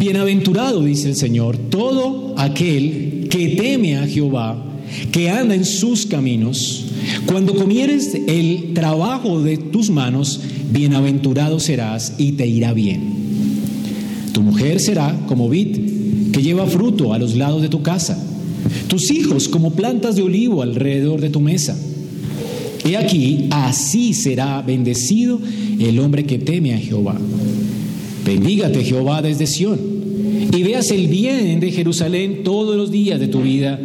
Bienaventurado, dice el Señor, todo aquel que teme a Jehová, que anda en sus caminos. Cuando comieres el trabajo de tus manos, bienaventurado serás y te irá bien. Tu mujer será como vid que lleva fruto a los lados de tu casa, tus hijos como plantas de olivo alrededor de tu mesa. He aquí, así será bendecido el hombre que teme a Jehová. Bendígate Jehová desde Sión y veas el bien de Jerusalén todos los días de tu vida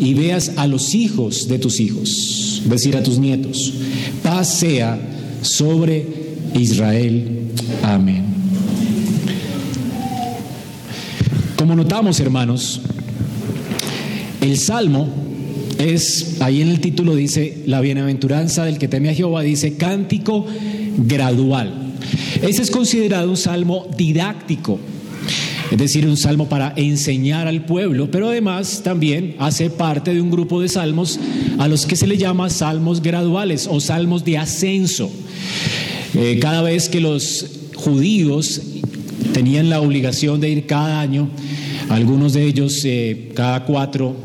y veas a los hijos de tus hijos, decir a tus nietos, paz sea sobre Israel. Amén. Como notamos, hermanos, el Salmo es, ahí en el título dice, la bienaventuranza del que teme a Jehová, dice cántico gradual. Ese es considerado un salmo didáctico, es decir, un salmo para enseñar al pueblo, pero además también hace parte de un grupo de salmos a los que se le llama salmos graduales o salmos de ascenso. Eh, cada vez que los judíos tenían la obligación de ir cada año, algunos de ellos eh, cada cuatro,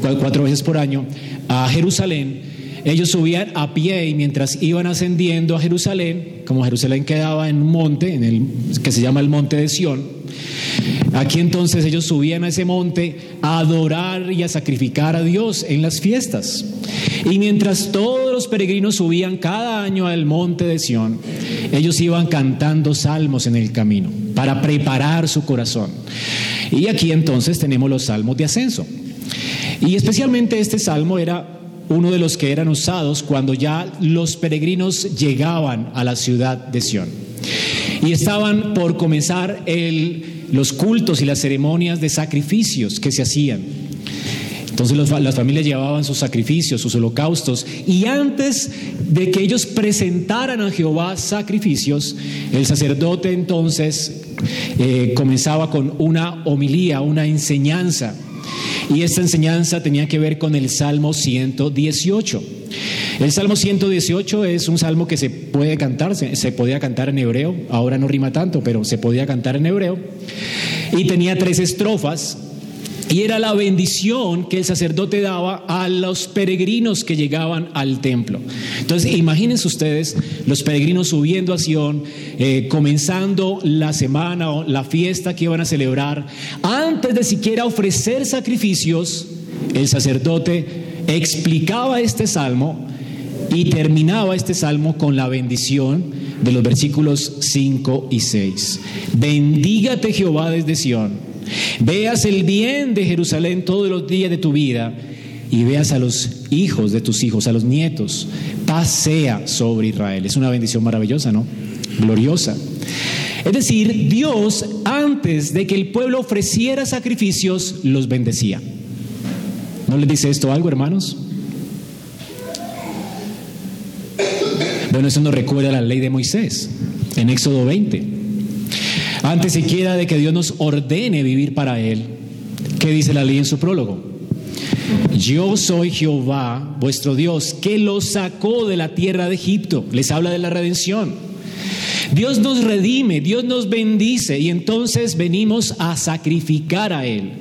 cuatro veces por año, a Jerusalén, ellos subían a pie y mientras iban ascendiendo a Jerusalén, como Jerusalén quedaba en un monte, en el, que se llama el monte de Sión, aquí entonces ellos subían a ese monte a adorar y a sacrificar a Dios en las fiestas. Y mientras todos los peregrinos subían cada año al monte de Sión, ellos iban cantando salmos en el camino para preparar su corazón. Y aquí entonces tenemos los salmos de ascenso. Y especialmente este salmo era uno de los que eran usados cuando ya los peregrinos llegaban a la ciudad de Sión. Y estaban por comenzar los cultos y las ceremonias de sacrificios que se hacían. Entonces las familias llevaban sus sacrificios, sus holocaustos, y antes de que ellos presentaran a Jehová sacrificios, el sacerdote entonces eh, comenzaba con una homilía, una enseñanza y esta enseñanza tenía que ver con el Salmo 118. El Salmo 118 es un salmo que se puede cantar, se, podía cantar en hebreo, ahora no rima tanto, pero se podía cantar en hebreo. Y tenía tres estrofas y era la bendición que el sacerdote daba a los peregrinos que llegaban al templo. Entonces, imagínense ustedes los peregrinos subiendo a Sion, eh, comenzando la semana o la fiesta que iban a celebrar. Antes de siquiera ofrecer sacrificios, el sacerdote explicaba este salmo y terminaba este salmo con la bendición de los versículos 5 y 6. Bendígate Jehová desde Sión Veas el bien de Jerusalén todos los días de tu vida y veas a los hijos de tus hijos, a los nietos. Paz sea sobre Israel. Es una bendición maravillosa, ¿no? Gloriosa. Es decir, Dios antes de que el pueblo ofreciera sacrificios, los bendecía. ¿No les dice esto algo, hermanos? Bueno, eso nos recuerda la ley de Moisés en Éxodo 20. Antes siquiera de que Dios nos ordene vivir para Él, ¿qué dice la ley en su prólogo? Yo soy Jehová, vuestro Dios, que los sacó de la tierra de Egipto. Les habla de la redención. Dios nos redime, Dios nos bendice y entonces venimos a sacrificar a Él.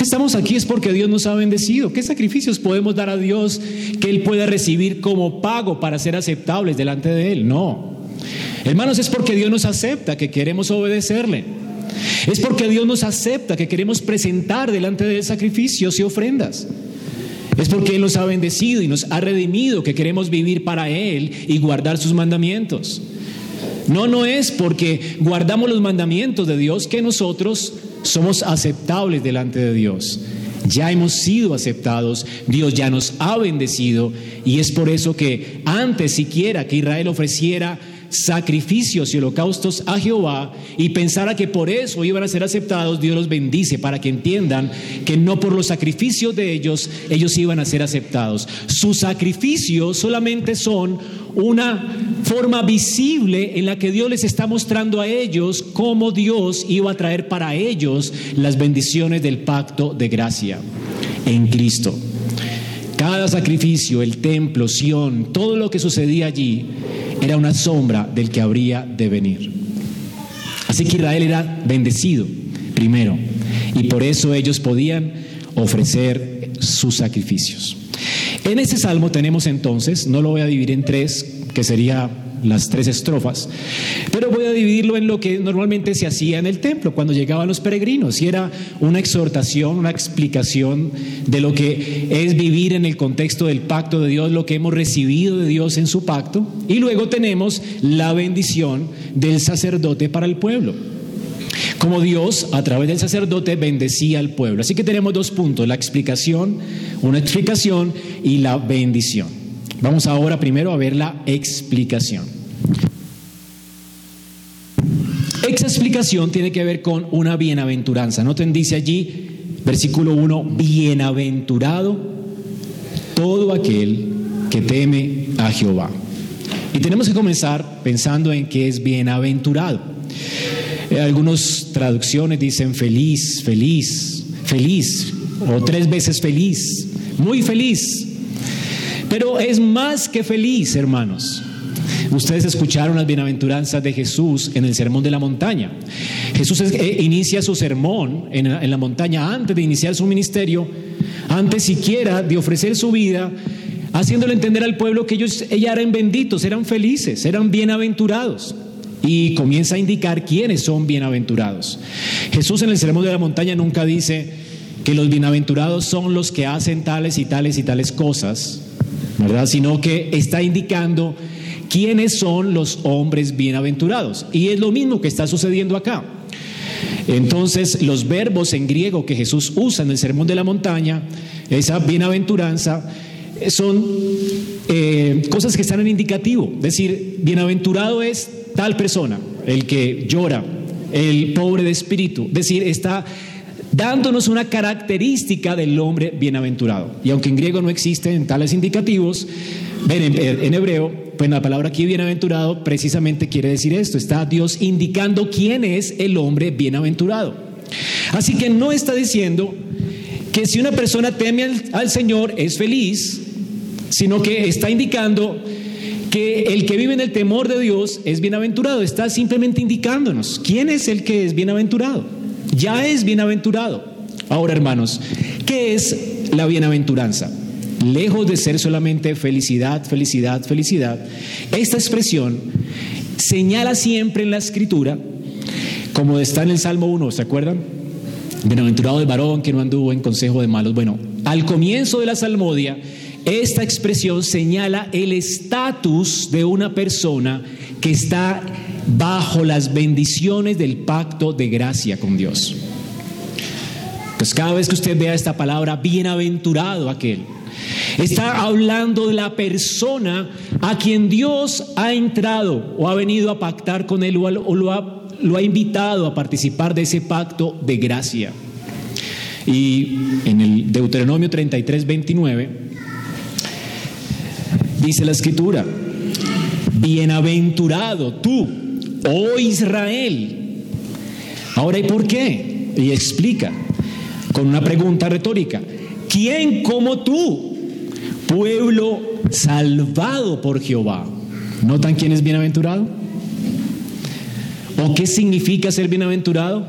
Estamos aquí es porque Dios nos ha bendecido. ¿Qué sacrificios podemos dar a Dios que Él pueda recibir como pago para ser aceptables delante de Él? No. Hermanos, es porque Dios nos acepta que queremos obedecerle. Es porque Dios nos acepta que queremos presentar delante de él sacrificios y ofrendas. Es porque Él nos ha bendecido y nos ha redimido que queremos vivir para Él y guardar sus mandamientos. No, no es porque guardamos los mandamientos de Dios que nosotros somos aceptables delante de Dios. Ya hemos sido aceptados, Dios ya nos ha bendecido y es por eso que antes siquiera que Israel ofreciera sacrificios y holocaustos a Jehová y pensara que por eso iban a ser aceptados, Dios los bendice para que entiendan que no por los sacrificios de ellos ellos iban a ser aceptados. Sus sacrificios solamente son una forma visible en la que Dios les está mostrando a ellos cómo Dios iba a traer para ellos las bendiciones del pacto de gracia en Cristo. Cada sacrificio, el templo, Sión, todo lo que sucedía allí era una sombra del que habría de venir. Así que Israel era bendecido, primero. Y por eso ellos podían ofrecer sus sacrificios. En ese salmo tenemos entonces, no lo voy a dividir en tres, que sería las tres estrofas, pero voy a dividirlo en lo que normalmente se hacía en el templo cuando llegaban los peregrinos, y era una exhortación, una explicación de lo que es vivir en el contexto del pacto de Dios, lo que hemos recibido de Dios en su pacto, y luego tenemos la bendición del sacerdote para el pueblo como Dios a través del sacerdote bendecía al pueblo. Así que tenemos dos puntos, la explicación, una explicación y la bendición. Vamos ahora primero a ver la explicación. Esa explicación tiene que ver con una bienaventuranza. Noten, dice allí, versículo 1, bienaventurado todo aquel que teme a Jehová. Y tenemos que comenzar pensando en qué es bienaventurado. Eh, algunas traducciones dicen feliz, feliz, feliz, o tres veces feliz, muy feliz. Pero es más que feliz, hermanos. Ustedes escucharon las bienaventuranzas de Jesús en el Sermón de la Montaña. Jesús eh, inicia su sermón en, la montaña antes de iniciar su ministerio, antes siquiera de ofrecer su vida, haciéndole entender al pueblo que ellos ya eran benditos, eran felices, eran bienaventurados y comienza a indicar quiénes son bienaventurados. Jesús en el Sermón de la Montaña nunca dice que los bienaventurados son los que hacen tales y tales y tales cosas, ¿verdad? Sino que está indicando quiénes son los hombres bienaventurados. Y es lo mismo que está sucediendo acá. Entonces, los verbos en griego que Jesús usa en el Sermón de la Montaña, esa bienaventuranza, son eh, cosas que están en indicativo. Es decir, bienaventurado es tal persona, el que llora, el pobre de espíritu. Es decir, está dándonos una característica del hombre bienaventurado. Y aunque en griego no existen tales indicativos, en, hebreo, pues la palabra aquí bienaventurado precisamente quiere decir esto. Está Dios indicando quién es el hombre bienaventurado. Así que no está diciendo que si una persona teme al Señor es feliz, sino que está indicando que el que vive en el temor de Dios es bienaventurado. Está simplemente indicándonos quién es el que es bienaventurado. Ya es bienaventurado. Ahora, hermanos, ¿qué es la bienaventuranza? Lejos de ser solamente felicidad, felicidad, felicidad, esta expresión señala siempre en la escritura, como está en el Salmo 1, ¿se acuerdan? Bienaventurado el varón que no anduvo en consejo de malos. Bueno, al comienzo de la salmodia, esta expresión señala el estatus de una persona que está bajo las bendiciones del pacto de gracia con Dios. Pues cada vez que usted vea esta palabra, bienaventurado aquel, está hablando de la persona a quien Dios ha entrado o ha venido a pactar con él o lo ha, lo ha invitado a participar de ese pacto de gracia. Y en el Deuteronomio 33, 29, Dice la escritura, bienaventurado tú, oh Israel. Ahora, ¿y por qué? Y explica con una pregunta retórica. ¿Quién como tú, pueblo salvado por Jehová? ¿Notan quién es bienaventurado? ¿O qué significa ser bienaventurado?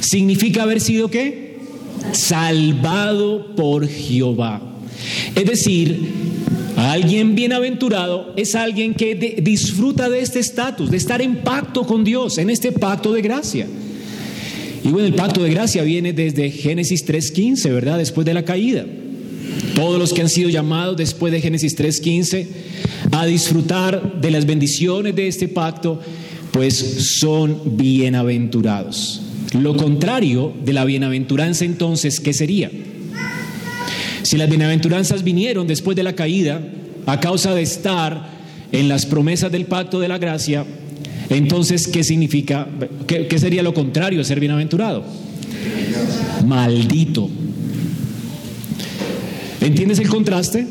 Significa haber sido qué? Salvado por Jehová. Es decir, Alguien bienaventurado es alguien que disfruta de este estatus, de estar en pacto con Dios, en este pacto de gracia. Y bueno, el pacto de gracia viene desde Génesis 3.15, ¿verdad? Después de la caída. Todos los que han sido llamados después de Génesis 3.15 a disfrutar de las bendiciones de este pacto, pues son bienaventurados. Lo contrario de la bienaventuranza entonces, ¿qué sería? Si las bienaventuranzas vinieron después de la caída a causa de estar en las promesas del pacto de la gracia, entonces, ¿qué significa? ¿Qué, sería lo contrario de ser bienaventurado? Maldito. ¿Entiendes el contraste?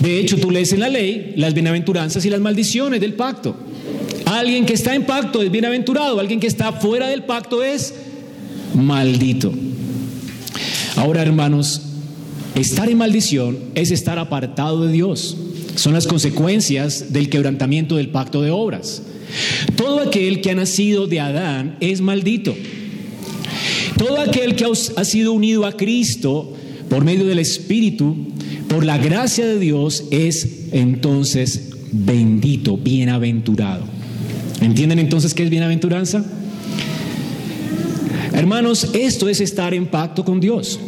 De hecho, tú lees en la ley las bienaventuranzas y las maldiciones del pacto. Alguien que está en pacto es bienaventurado, alguien que está fuera del pacto es maldito. Ahora, hermanos, Estar en maldición es estar apartado de Dios. Son las consecuencias del quebrantamiento del pacto de obras. Todo aquel que ha nacido de Adán es maldito. Todo aquel que ha sido unido a Cristo por medio del Espíritu, por la gracia de Dios, es entonces bendito, bienaventurado. ¿Entienden entonces qué es bienaventuranza? Hermanos, esto es estar en pacto con Dios.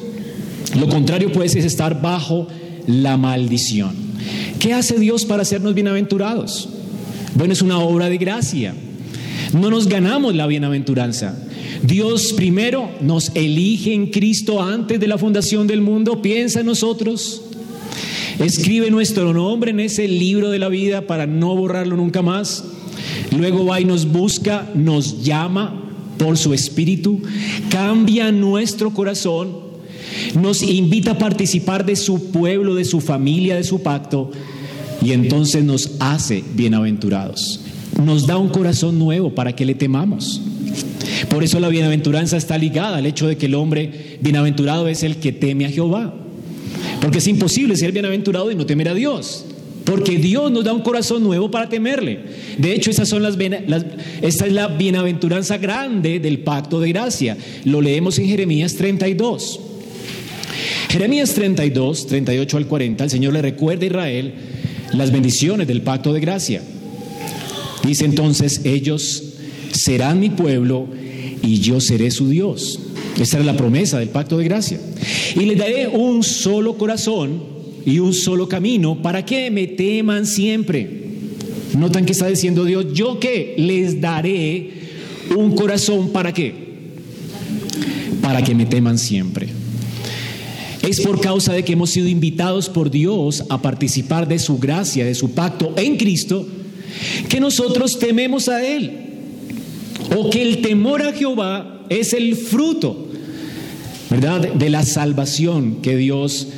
Lo contrario pues es estar bajo la maldición. ¿Qué hace Dios para hacernos bienaventurados? Bueno, es una obra de gracia. No nos ganamos la bienaventuranza. Dios primero nos elige en Cristo antes de la fundación del mundo, piensa en nosotros, escribe nuestro nombre en ese libro de la vida para no borrarlo nunca más. Luego va y nos busca, nos llama por su espíritu, cambia nuestro corazón, nos invita a participar de su pueblo, de su familia, de su pacto, y entonces nos hace bienaventurados. Nos da un corazón nuevo para que le temamos. Por eso la bienaventuranza está ligada al hecho de que el hombre bienaventurado es el que teme a Jehová. Porque es imposible ser bienaventurado y no temer a Dios. Porque Dios nos da un corazón nuevo para temerle. De hecho, esas son las, esta es la bienaventuranza grande del pacto de gracia. Lo leemos en Jeremías 32. Jeremías 32, 38 al 40, el Señor le recuerda a Israel las bendiciones del pacto de gracia. Dice entonces, ellos serán mi pueblo y yo seré su Dios. Esta era la promesa del pacto de gracia. Y les daré un solo corazón y un solo camino para que me teman siempre. Notan que está diciendo Dios, yo que les daré un corazón para qué? Para que me teman siempre. Es por causa de que hemos sido invitados por Dios a participar de su gracia, de su pacto en Cristo, que nosotros tememos a Él. O que el temor a Jehová es el fruto, ¿verdad? De la salvación que Dios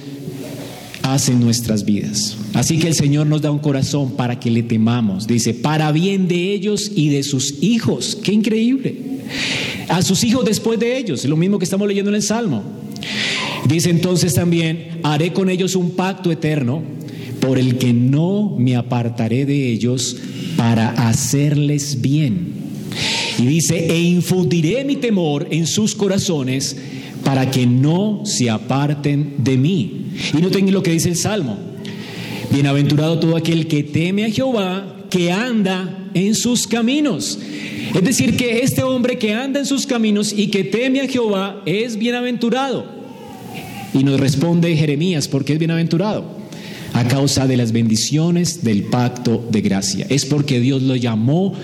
hace en nuestras vidas. Así que el Señor nos da un corazón para que le temamos. Dice, para bien de ellos y de sus hijos. Qué increíble. A sus hijos después de ellos. Lo mismo que estamos leyendo en el Salmo. Dice entonces también, haré con ellos un pacto eterno por el que no me apartaré de ellos para hacerles bien. Y dice, e infundiré mi temor en sus corazones para que no se aparten de mí. Y noten lo que dice el Salmo. Bienaventurado todo aquel que teme a Jehová, que anda en sus caminos. Es decir, que este hombre que anda en sus caminos y que teme a Jehová es bienaventurado. Y nos responde Jeremías, porque es bienaventurado? A causa de las bendiciones del pacto de gracia. Es porque Dios lo llamó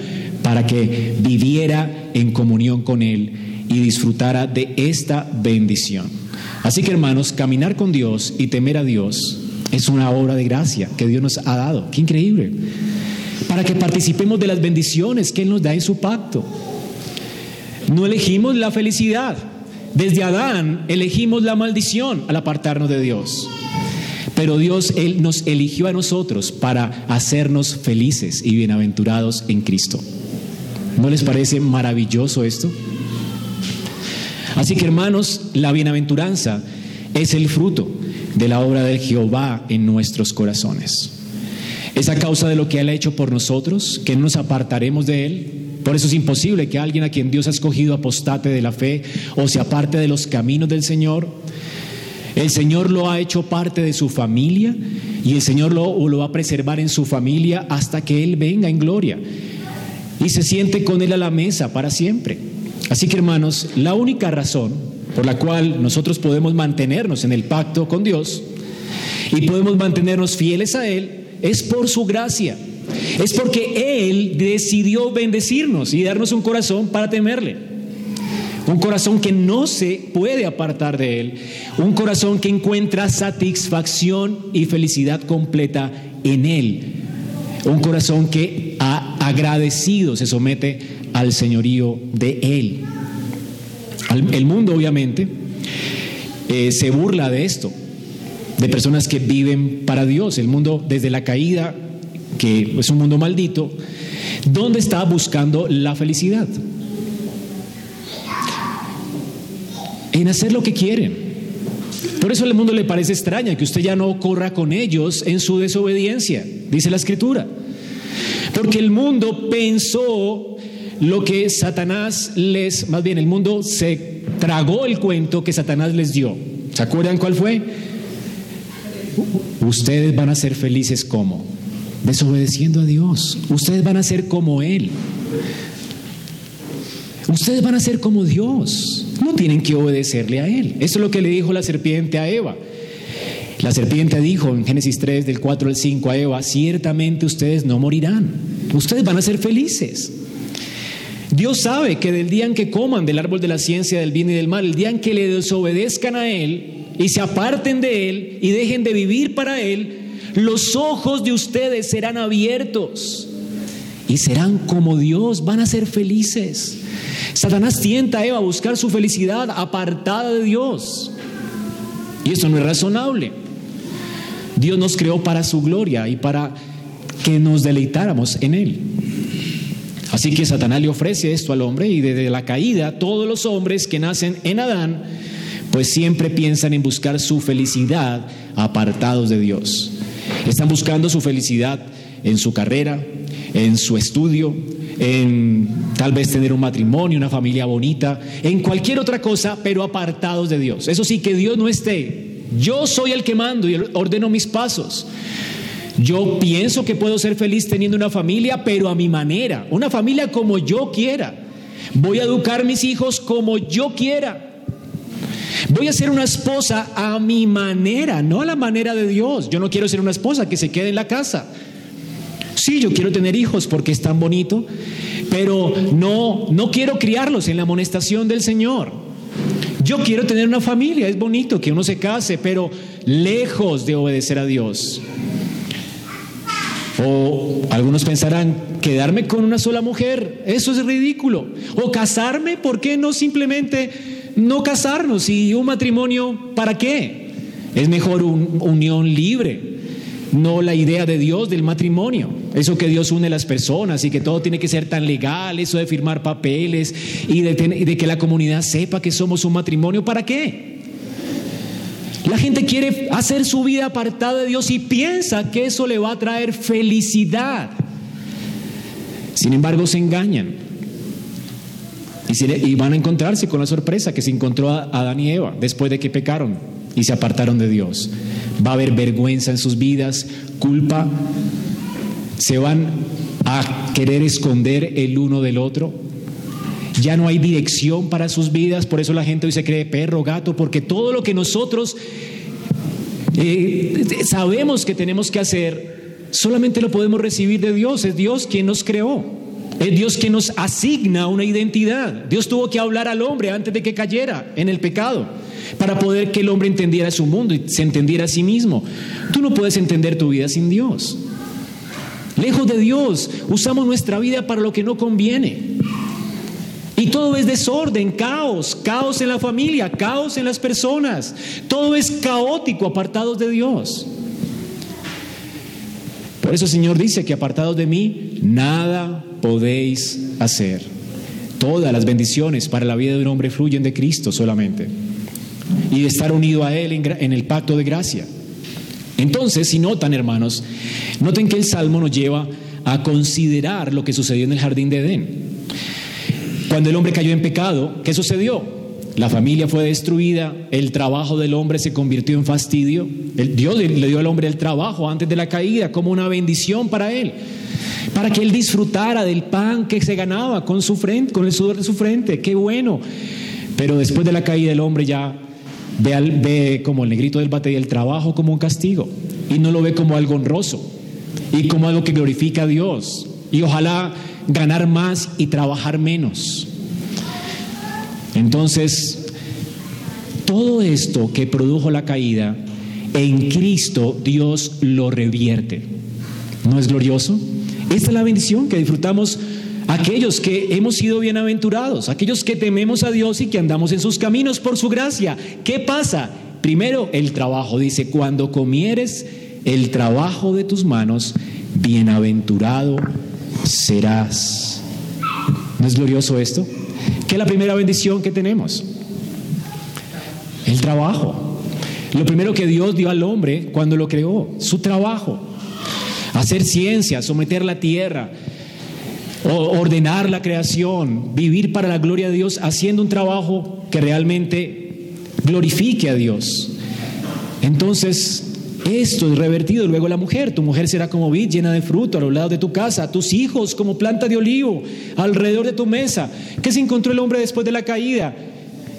para que viviera en comunión con Él y disfrutara de esta bendición. Así que hermanos, caminar con Dios y temer a Dios es una obra de gracia que Dios nos ha dado. Qué increíble. Para que participemos de las bendiciones que Él nos da en su pacto. No elegimos la felicidad. Desde Adán elegimos la maldición al apartarnos de Dios. Pero Dios Él nos eligió a nosotros para hacernos felices y bienaventurados en Cristo. ¿No les parece maravilloso esto? Así que hermanos, la bienaventuranza es el fruto de la obra de Jehová en nuestros corazones. Es a causa de lo que Él ha hecho por nosotros, que no nos apartaremos de Él. Por eso es imposible que alguien a quien Dios ha escogido apostate de la fe o se aparte de los caminos del Señor. El Señor lo ha hecho parte de su familia y el Señor lo, lo va a preservar en su familia hasta que Él venga en gloria y se siente con Él a la mesa para siempre. Así que hermanos, la única razón por la cual nosotros podemos mantenernos en el pacto con Dios y podemos mantenernos fieles a Él es por su gracia. Es porque Él decidió bendecirnos y darnos un corazón para temerle. Un corazón que no se puede apartar de Él. Un corazón que encuentra satisfacción y felicidad completa en Él. Un corazón que ha agradecido se somete al señorío de Él. El mundo obviamente eh, se burla de esto, de personas que viven para Dios. El mundo desde la caída, que es un mundo maldito, ¿dónde está buscando la felicidad? En hacer lo que quieren. Por eso al mundo le parece extraña que usted ya no corra con ellos en su desobediencia, dice la escritura. Porque el mundo pensó lo que Satanás les, más bien el mundo se tragó el cuento que Satanás les dio. ¿Se acuerdan cuál fue? Ustedes van a ser felices como desobedeciendo a Dios. Ustedes van a ser como Él. Ustedes van a ser como Dios. No tienen que obedecerle a Él. Eso es lo que le dijo la serpiente a Eva. La serpiente dijo en Génesis 3 del 4 al 5 a Eva, ciertamente ustedes no morirán. Ustedes van a ser felices. Dios sabe que del día en que coman del árbol de la ciencia del bien y del mal, el día en que le desobedezcan a Él y se aparten de Él y dejen de vivir para Él, los ojos de ustedes serán abiertos y serán como Dios, van a ser felices. Satanás tienta a Eva a buscar su felicidad apartada de Dios. Y eso no es razonable. Dios nos creó para su gloria y para que nos deleitáramos en Él. Así que Satanás le ofrece esto al hombre y desde la caída todos los hombres que nacen en Adán pues siempre piensan en buscar su felicidad apartados de Dios. Están buscando su felicidad en su carrera, en su estudio, en tal vez tener un matrimonio, una familia bonita, en cualquier otra cosa, pero apartados de Dios. Eso sí, que Dios no esté. Yo soy el que mando y ordeno mis pasos. Yo pienso que puedo ser feliz teniendo una familia, pero a mi manera, una familia como yo quiera. Voy a educar mis hijos como yo quiera. Voy a ser una esposa a mi manera, no a la manera de Dios. Yo no quiero ser una esposa que se quede en la casa. Sí, yo quiero tener hijos porque es tan bonito, pero no no quiero criarlos en la amonestación del Señor. Yo quiero tener una familia, es bonito que uno se case, pero lejos de obedecer a Dios. O algunos pensarán, quedarme con una sola mujer, eso es ridículo. O casarme, ¿por qué no simplemente no casarnos? Y un matrimonio, ¿para qué? Es mejor una unión libre, no la idea de Dios del matrimonio. Eso que Dios une a las personas y que todo tiene que ser tan legal, eso de firmar papeles y de, de que la comunidad sepa que somos un matrimonio, ¿para qué? La gente quiere hacer su vida apartada de Dios y piensa que eso le va a traer felicidad. Sin embargo, se engañan. Y, van a encontrarse con la sorpresa que se encontró a Adán y Eva después de que pecaron y se apartaron de Dios. Va a haber vergüenza en sus vidas, culpa. Se van a querer esconder el uno del otro ya no hay dirección para sus vidas, por eso la gente hoy se cree perro, gato, porque todo lo que nosotros eh, sabemos que tenemos que hacer, solamente lo podemos recibir de Dios, es Dios quien nos creó. Es Dios quien nos asigna una identidad. Dios tuvo que hablar al hombre antes de que cayera en el pecado para poder que el hombre entendiera su mundo y se entendiera a sí mismo. Tú no puedes entender tu vida sin Dios. Lejos de Dios, usamos nuestra vida para lo que no conviene. Y todo es desorden, caos, caos en la familia, caos en las personas. Todo es caótico apartados de Dios. Por eso el Señor dice que apartados de mí, nada podéis hacer. Todas las bendiciones para la vida de un hombre fluyen de Cristo solamente. Y de estar unido a Él en, el pacto de gracia. Entonces, si notan, hermanos, noten que el Salmo nos lleva a considerar lo que sucedió en el jardín de Edén. Cuando el hombre cayó en pecado, ¿qué sucedió? La familia fue destruida, el trabajo del hombre se convirtió en fastidio. Dios le dio al hombre el trabajo antes de la caída como una bendición para él, para que él disfrutara del pan que se ganaba con su frente, con el sudor de su frente. Qué bueno. Pero después de la caída el hombre ya ve, ve como el negrito del bate y el trabajo como un castigo y no lo ve como algo honroso y como algo que glorifica a Dios. Y ojalá ganar más y trabajar menos. Entonces, todo esto que produjo la caída, en Cristo Dios lo revierte. ¿No es glorioso? Esta es la bendición que disfrutamos aquellos que hemos sido bienaventurados, aquellos que tememos a Dios y que andamos en sus caminos por su gracia. ¿Qué pasa? Primero, el trabajo. Dice, cuando comieres el trabajo de tus manos, bienaventurado serás. ¿No es glorioso esto? ¿Qué es la primera bendición que tenemos? El trabajo. Lo primero que Dios dio al hombre cuando lo creó, su trabajo. Hacer ciencia, someter la tierra, ordenar la creación, vivir para la gloria de Dios, haciendo un trabajo que realmente glorifique a Dios. Entonces, esto es revertido luego la mujer. Tu mujer será como vid llena de fruto a los lados de tu casa, tus hijos como planta de olivo alrededor de tu mesa. ¿Qué se encontró el hombre después de la caída?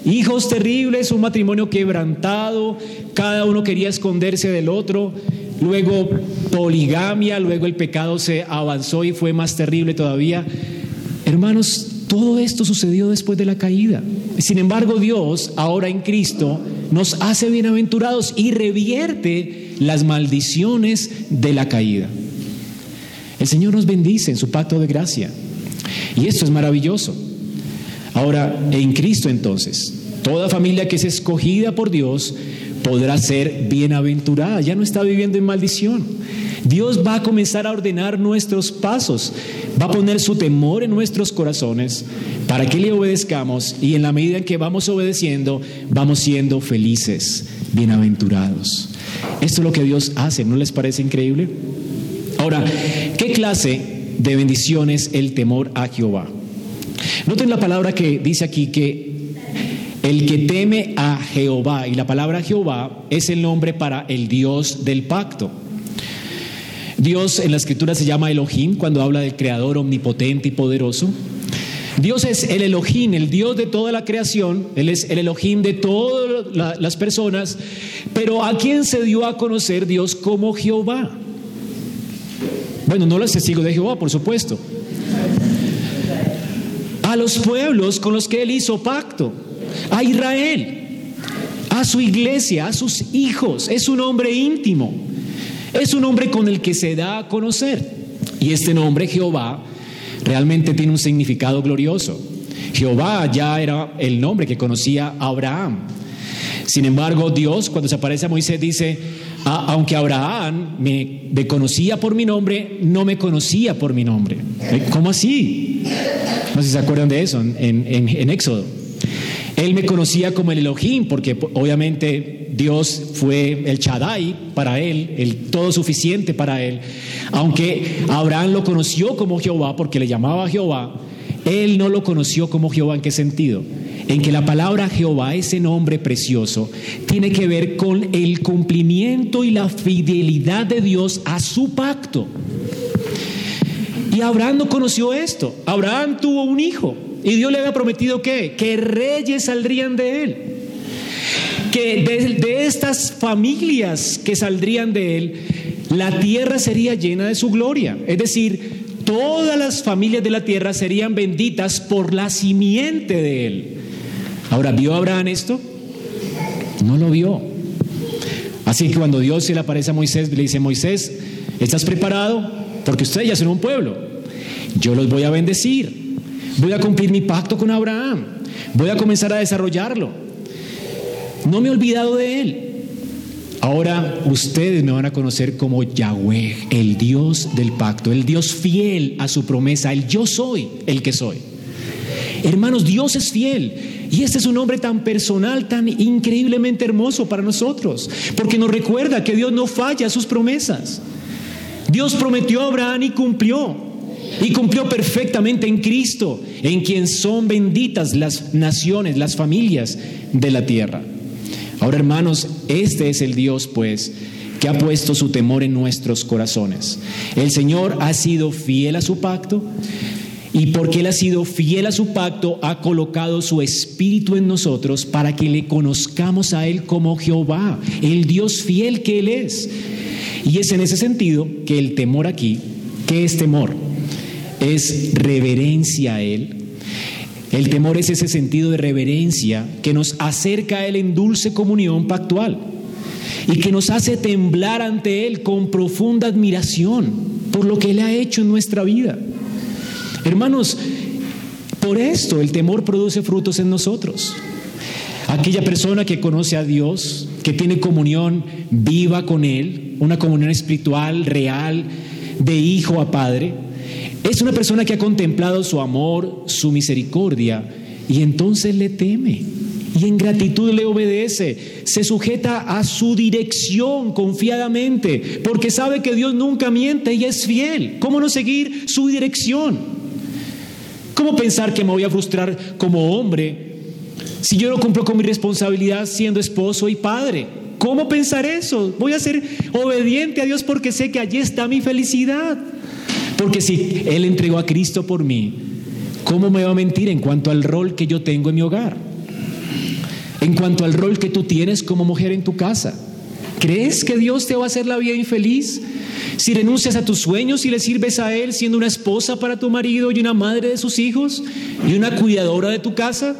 Hijos terribles, un matrimonio quebrantado, cada uno quería esconderse del otro, luego poligamia, luego el pecado se avanzó y fue más terrible todavía. Hermanos, todo esto sucedió después de la caída. Sin embargo, Dios, ahora en Cristo, nos hace bienaventurados y revierte las maldiciones de la caída. El Señor nos bendice en su pacto de gracia. Y esto es maravilloso. Ahora, en Cristo entonces, toda familia que es escogida por Dios podrá ser bienaventurada, ya no está viviendo en maldición. Dios va a comenzar a ordenar nuestros pasos, va a poner su temor en nuestros corazones para que le obedezcamos y en la medida en que vamos obedeciendo, vamos siendo felices, bienaventurados. Esto es lo que Dios hace, ¿no les parece increíble? Ahora, ¿qué clase de bendiciones el temor a Jehová? Noten la palabra que dice aquí que el que teme a Jehová, y la palabra Jehová es el nombre para el Dios del pacto. Dios en la escritura se llama Elohim cuando habla del creador omnipotente y poderoso. Dios es el Elohim, el Dios de toda la creación, Él es el Elohim de todas las personas, pero ¿a quién se dio a conocer Dios como Jehová? Bueno, no los testigos de Jehová, por supuesto. A los pueblos con los que Él hizo pacto a Israel, a su iglesia, a sus hijos. Es un hombre íntimo, es un hombre con el que se da a conocer. Y este nombre, Jehová, realmente tiene un significado glorioso. Jehová ya era el nombre que conocía Abraham. Sin embargo, Dios, cuando se aparece a Moisés, dice, ah, aunque Abraham me, conocía por mi nombre, no me conocía por mi nombre. ¿Cómo así? No sé si se acuerdan de eso en Éxodo. Él me conocía como el Elohim, porque obviamente Dios fue el Chadai para él, el todo suficiente para él. Aunque Abraham lo conoció como Jehová, porque le llamaba Jehová, él no lo conoció como Jehová. ¿En qué sentido? En que la palabra Jehová, ese nombre precioso, tiene que ver con el cumplimiento y la fidelidad de Dios a su pacto. Y Abraham no conoció esto. Abraham tuvo un hijo. Y Dios le había prometido que, que reyes saldrían de él. Que de, estas familias que saldrían de él, la tierra sería llena de su gloria. Es decir, todas las familias de la tierra serían benditas por la simiente de él. Ahora, ¿vio Abraham esto? No lo vio. Así que cuando Dios se le aparece a Moisés, le dice, Moisés, ¿estás preparado? Porque ustedes ya son un pueblo. Yo los voy a bendecir. Voy a cumplir mi pacto con Abraham. Voy a comenzar a desarrollarlo. No me he olvidado de él. Ahora ustedes me van a conocer como Yahweh, el Dios del pacto, el Dios fiel a su promesa, el yo soy el que soy. Hermanos, Dios es fiel. Y este es un nombre tan personal, tan increíblemente hermoso para nosotros, porque nos recuerda que Dios no falla sus promesas. Dios prometió a Abraham y cumplió. Y cumplió perfectamente en Cristo, en quien son benditas las naciones, las familias de la tierra. Ahora, hermanos, este es el Dios, pues, que ha puesto su temor en nuestros corazones. El Señor ha sido fiel a su pacto y porque Él ha sido fiel a su pacto, ha colocado su espíritu en nosotros para que le conozcamos a Él como Jehová, el Dios fiel que Él es. Y es en ese sentido que el temor aquí, ¿qué es temor? Es reverencia a Él. El temor es ese sentido de reverencia que nos acerca a Él en dulce comunión pactual y que nos hace temblar ante Él con profunda admiración por lo que Él ha hecho en nuestra vida. Hermanos, por esto el temor produce frutos en nosotros. Aquella persona que conoce a Dios, que tiene comunión viva con Él, una comunión espiritual real de hijo a padre, es una persona que ha contemplado su amor, su misericordia, y entonces le teme. Y en gratitud le obedece, se sujeta a su dirección confiadamente, porque sabe que Dios nunca miente y es fiel. ¿Cómo no seguir su dirección? ¿Cómo pensar que me voy a frustrar como hombre si yo no cumplo con mi responsabilidad siendo esposo y padre? ¿Cómo pensar eso? Voy a ser obediente a Dios porque sé que allí está mi felicidad. Porque si Él entregó a Cristo por mí, ¿cómo me va a mentir en cuanto al rol que yo tengo en mi hogar? En cuanto al rol que tú tienes como mujer en tu casa. ¿Crees que Dios te va a hacer la vida infeliz? Si renuncias a tus sueños y le sirves a Él siendo una esposa para tu marido y una madre de sus hijos y una cuidadora de tu casa,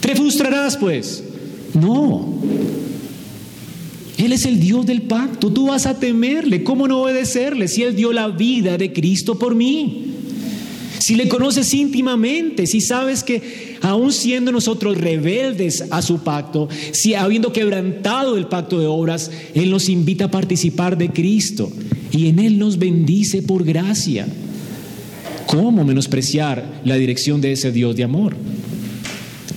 ¿te frustrarás pues? No. Él es el Dios del pacto. Tú vas a temerle. ¿Cómo no obedecerle si Él dio la vida de Cristo por mí? Si le conoces íntimamente, si sabes que aún siendo nosotros rebeldes a su pacto, si habiendo quebrantado el pacto de obras, Él nos invita a participar de Cristo y en Él nos bendice por gracia. ¿Cómo menospreciar la dirección de ese Dios de amor?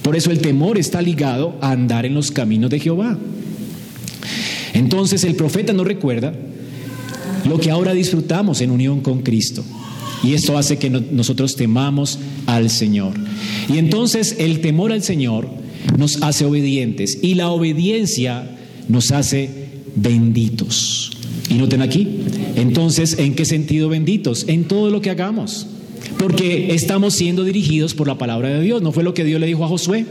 Por eso el temor está ligado a andar en los caminos de Jehová. Entonces el profeta nos recuerda lo que ahora disfrutamos en unión con Cristo. Y esto hace que nosotros temamos al Señor. Y entonces el temor al Señor nos hace obedientes y la obediencia nos hace benditos. Y noten aquí, entonces, ¿en qué sentido benditos? En todo lo que hagamos. Porque estamos siendo dirigidos por la palabra de Dios. ¿No fue lo que Dios le dijo a Josué?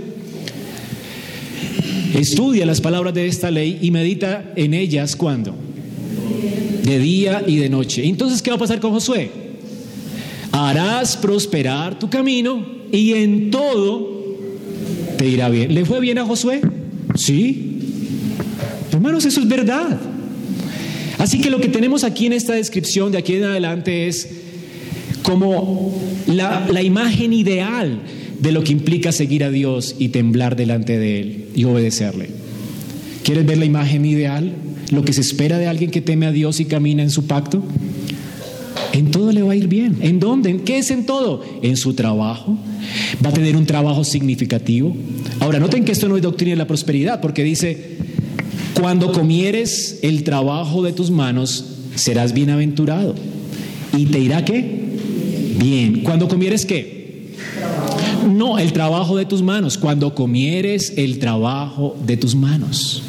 Estudia las palabras de esta ley y medita en ellas cuando? De día y de noche. Entonces, ¿qué va a pasar con Josué? Harás prosperar tu camino y en todo te irá bien. ¿Le fue bien a Josué? Sí. Hermanos, eso es verdad. Así que lo que tenemos aquí en esta descripción de aquí en adelante es como la, la imagen ideal de lo que implica seguir a Dios y temblar delante de Él y obedecerle. ¿Quieres ver la imagen ideal? Lo que se espera de alguien que teme a Dios y camina en su pacto. En todo le va a ir bien. ¿En dónde? ¿En qué es en todo? En su trabajo. Va a tener un trabajo significativo. Ahora, noten que esto no es doctrina de la prosperidad, porque dice, cuando comieres el trabajo de tus manos, serás bienaventurado. ¿Y te irá qué? Bien. ¿Cuando comieres qué? No, el trabajo de tus manos. Cuando comieres el trabajo de tus manos.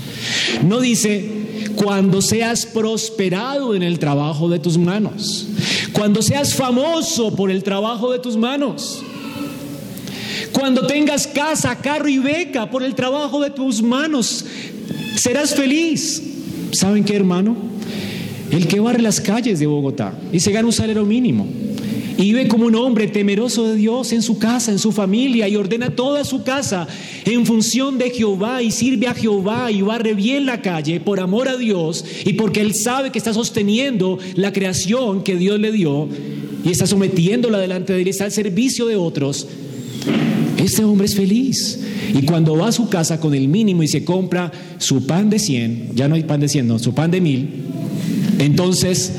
No dice, cuando seas prosperado en el trabajo de tus manos. Cuando seas famoso por el trabajo de tus manos. Cuando tengas casa, carro y beca por el trabajo de tus manos, serás feliz. ¿Saben qué, hermano? El que barre las calles de Bogotá y se gana un salario mínimo y vive como un hombre temeroso de Dios en su casa, en su familia y ordena toda su casa en función de Jehová y sirve a Jehová y barre bien la calle por amor a Dios y porque él sabe que está sosteniendo la creación que Dios le dio y está sometiéndola delante de él está al servicio de otros. Este hombre es feliz. Y cuando va a su casa con el mínimo y se compra su pan de 100, ya no hay pan de 100, no, su pan de mil, entonces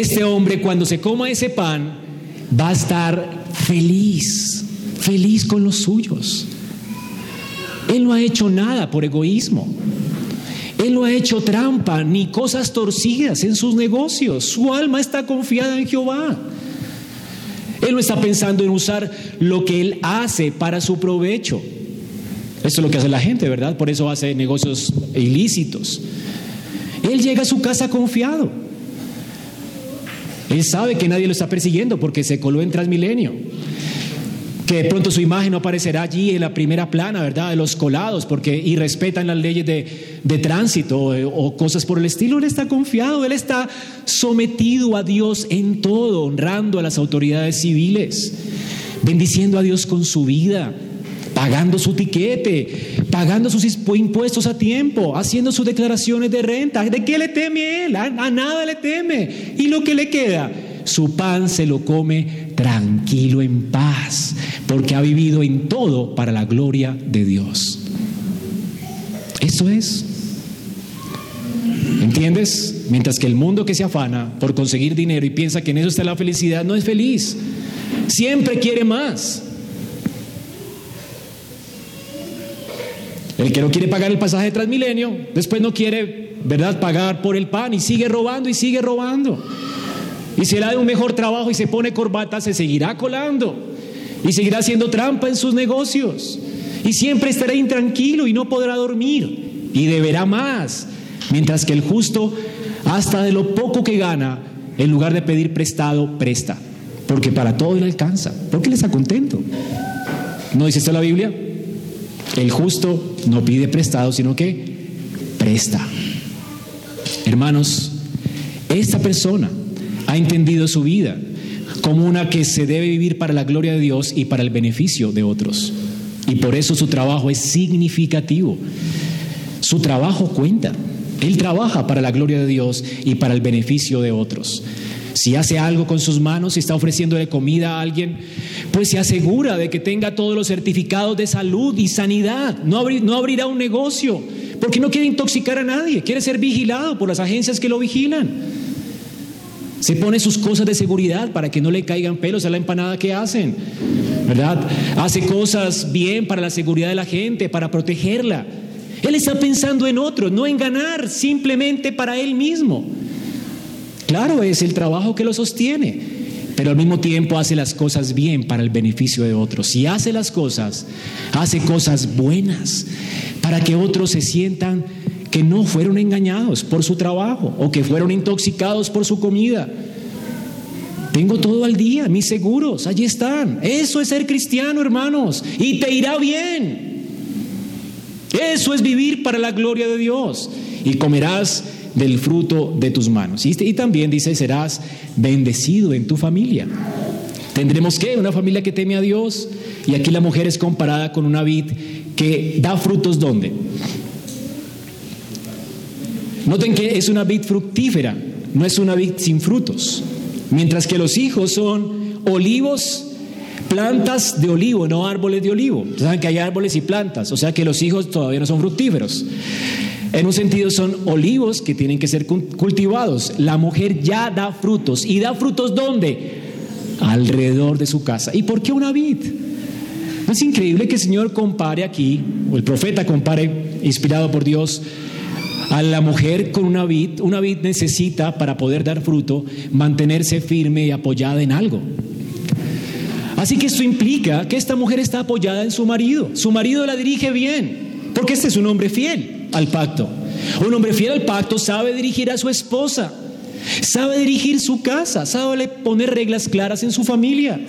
este hombre cuando se coma ese pan va a estar feliz, feliz con los suyos. Él no ha hecho nada por egoísmo. Él no ha hecho trampa ni cosas torcidas en sus negocios. Su alma está confiada en Jehová. Él no está pensando en usar lo que él hace para su provecho. Esto es lo que hace la gente, ¿verdad? Por eso hace negocios ilícitos. Él llega a su casa confiado. Él sabe que nadie lo está persiguiendo porque se coló en Transmilenio. Que de pronto su imagen no aparecerá allí en la primera plana, ¿verdad? De los colados, porque irrespetan las leyes de, tránsito o, o cosas por el estilo. Él está confiado, él está sometido a Dios en todo, honrando a las autoridades civiles, bendiciendo a Dios con su vida, pagando su tiquete, pagando sus impuestos a tiempo, haciendo sus declaraciones de renta. ¿De qué le teme él? A, nada le teme. ¿Y lo que le queda? Su pan se lo come tranquilo, en paz, porque ha vivido en todo para la gloria de Dios. Eso es. ¿Entiendes? Mientras que el mundo que se afana por conseguir dinero y piensa que en eso está la felicidad, no es feliz. Siempre quiere más. El que no quiere pagar el pasaje de Transmilenio, después no quiere, ¿verdad?, pagar por el pan y sigue robando y sigue robando. Y le da un mejor trabajo y se pone corbata, se seguirá colando y seguirá haciendo trampa en sus negocios. Y siempre estará intranquilo y no podrá dormir y deberá más. Mientras que el justo, hasta de lo poco que gana, en lugar de pedir prestado, presta. Porque para todo le alcanza. Porque le está contento. ¿No dice esto la Biblia? El justo no pide prestado, sino que presta. Hermanos, esta persona ha entendido su vida como una que se debe vivir para la gloria de Dios y para el beneficio de otros. Y por eso su trabajo es significativo. Su trabajo cuenta. Él trabaja para la gloria de Dios y para el beneficio de otros. Si hace algo con sus manos, si está ofreciéndole comida a alguien, pues se asegura de que tenga todos los certificados de salud y sanidad. No, abrirá un negocio porque no quiere intoxicar a nadie, quiere ser vigilado por las agencias que lo vigilan. Se pone sus cosas de seguridad para que no le caigan pelos a la empanada que hacen, ¿verdad? Hace cosas bien para la seguridad de la gente, para protegerla. Él está pensando en otros, no en ganar, simplemente para él mismo. Claro, es el trabajo que lo sostiene, pero al mismo tiempo hace las cosas bien para el beneficio de otros. Si hace las cosas, hace cosas buenas para que otros se sientan que no fueron engañados por su trabajo o que fueron intoxicados por su comida. Tengo todo al día, mis seguros, allí están. Eso es ser cristiano, hermanos, y te irá bien. Eso es vivir para la gloria de Dios. Y comerás del fruto de tus manos. Y, también dice, serás bendecido en tu familia. Tendremos que una familia que teme a Dios. Y aquí la mujer es comparada con una vid que da frutos ¿dónde? Noten que es una vid fructífera, no es una vid sin frutos. Mientras que los hijos son olivos, plantas de olivo, no árboles de olivo. Saben que hay árboles y plantas, o sea que los hijos todavía no son fructíferos. En un sentido son olivos que tienen que ser cultivados. La mujer ya da frutos. ¿Y da frutos dónde? Alrededor de su casa. ¿Y por qué una vid? es increíble que el Señor compare aquí, o el profeta compare, inspirado por Dios, a la mujer con una vid? Una vid necesita, para poder dar fruto, mantenerse firme y apoyada en algo. Así que esto implica que esta mujer está apoyada en su marido. Su marido la dirige bien, porque este es un hombre fiel al pacto. Un hombre fiel al pacto sabe dirigir a su esposa, sabe dirigir su casa, sabe poner reglas claras en su familia,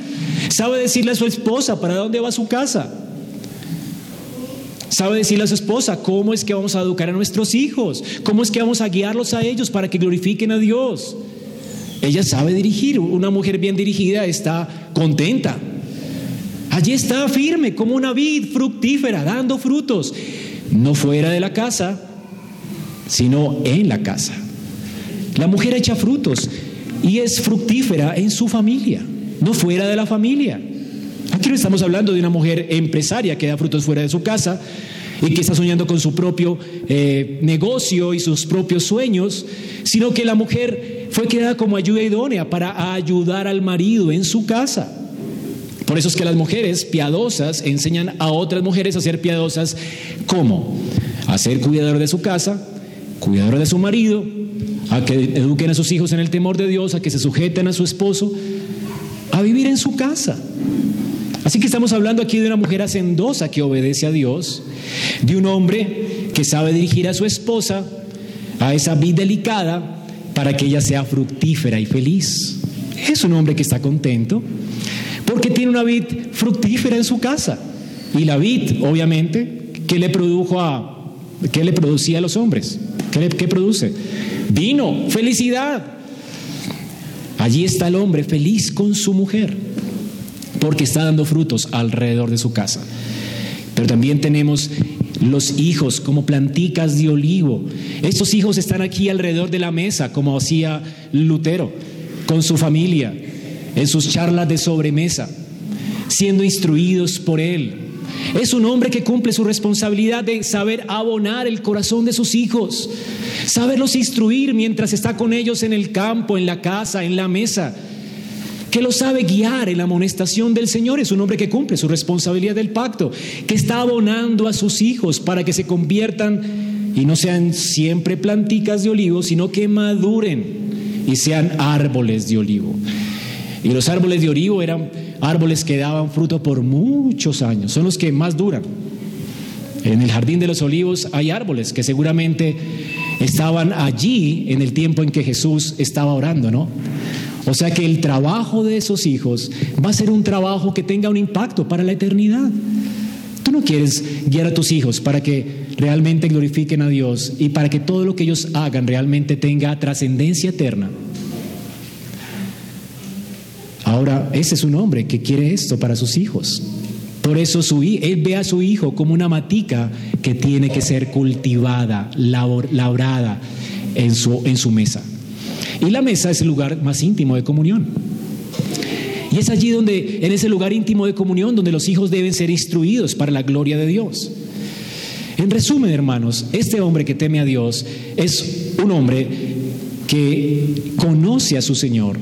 sabe decirle a su esposa para dónde va su casa. Sabe decirle a su esposa cómo es que vamos a educar a nuestros hijos, cómo es que vamos a guiarlos a ellos para que glorifiquen a Dios. Ella sabe dirigir, una mujer bien dirigida está contenta. Allí está firme como una vid fructífera, dando frutos no fuera de la casa, sino en la casa. La mujer echa frutos y es fructífera en su familia, no fuera de la familia. Aquí no estamos hablando de una mujer empresaria que da frutos fuera de su casa y que está soñando con su propio eh, negocio y sus propios sueños, sino que la mujer fue creada como ayuda idónea para ayudar al marido en su casa. Por eso es que las mujeres piadosas enseñan a otras mujeres a ser piadosas. ¿Cómo? A ser cuidador de su casa, cuidador de su marido, a que eduquen a sus hijos en el temor de Dios, a que se sujeten a su esposo, a vivir en su casa. Así que estamos hablando aquí de una mujer hacendosa que obedece a Dios, de un hombre que sabe dirigir a su esposa a esa vida delicada para que ella sea fructífera y feliz. Es un hombre que está contento, porque tiene una vid fructífera en su casa. Y la vid, obviamente, ¿qué le produjo a, qué le producía a los hombres? ¿Qué, qué produce? Vino, felicidad. Allí está el hombre feliz con su mujer, porque está dando frutos alrededor de su casa. Pero también tenemos los hijos como planticas de olivo. Estos hijos están aquí alrededor de la mesa, como hacía Lutero, con su familia en sus charlas de sobremesa, siendo instruidos por Él. Es un hombre que cumple su responsabilidad de saber abonar el corazón de sus hijos, saberlos instruir mientras está con ellos en el campo, en la casa, en la mesa, que lo sabe guiar en la amonestación del Señor. Es un hombre que cumple su responsabilidad del pacto, que está abonando a sus hijos para que se conviertan y no sean siempre planticas de olivo, sino que maduren y sean árboles de olivo. Y los árboles de olivo eran árboles que daban fruto por muchos años, son los que más duran. En el jardín de los olivos hay árboles que seguramente estaban allí en el tiempo en que Jesús estaba orando, ¿no? O sea que el trabajo de esos hijos va a ser un trabajo que tenga un impacto para la eternidad. Tú no quieres guiar a tus hijos para que realmente glorifiquen a Dios y para que todo lo que ellos hagan realmente tenga trascendencia eterna. Ahora, ese es un hombre que quiere esto para sus hijos. Por eso él ve a su hijo como una matica que tiene que ser cultivada, labrada en su mesa. Y la mesa es el lugar más íntimo de comunión. Y es allí donde, en ese lugar íntimo de comunión, donde los hijos deben ser instruidos para la gloria de Dios. En resumen, hermanos, este hombre que teme a Dios es un hombre que conoce a su Señor,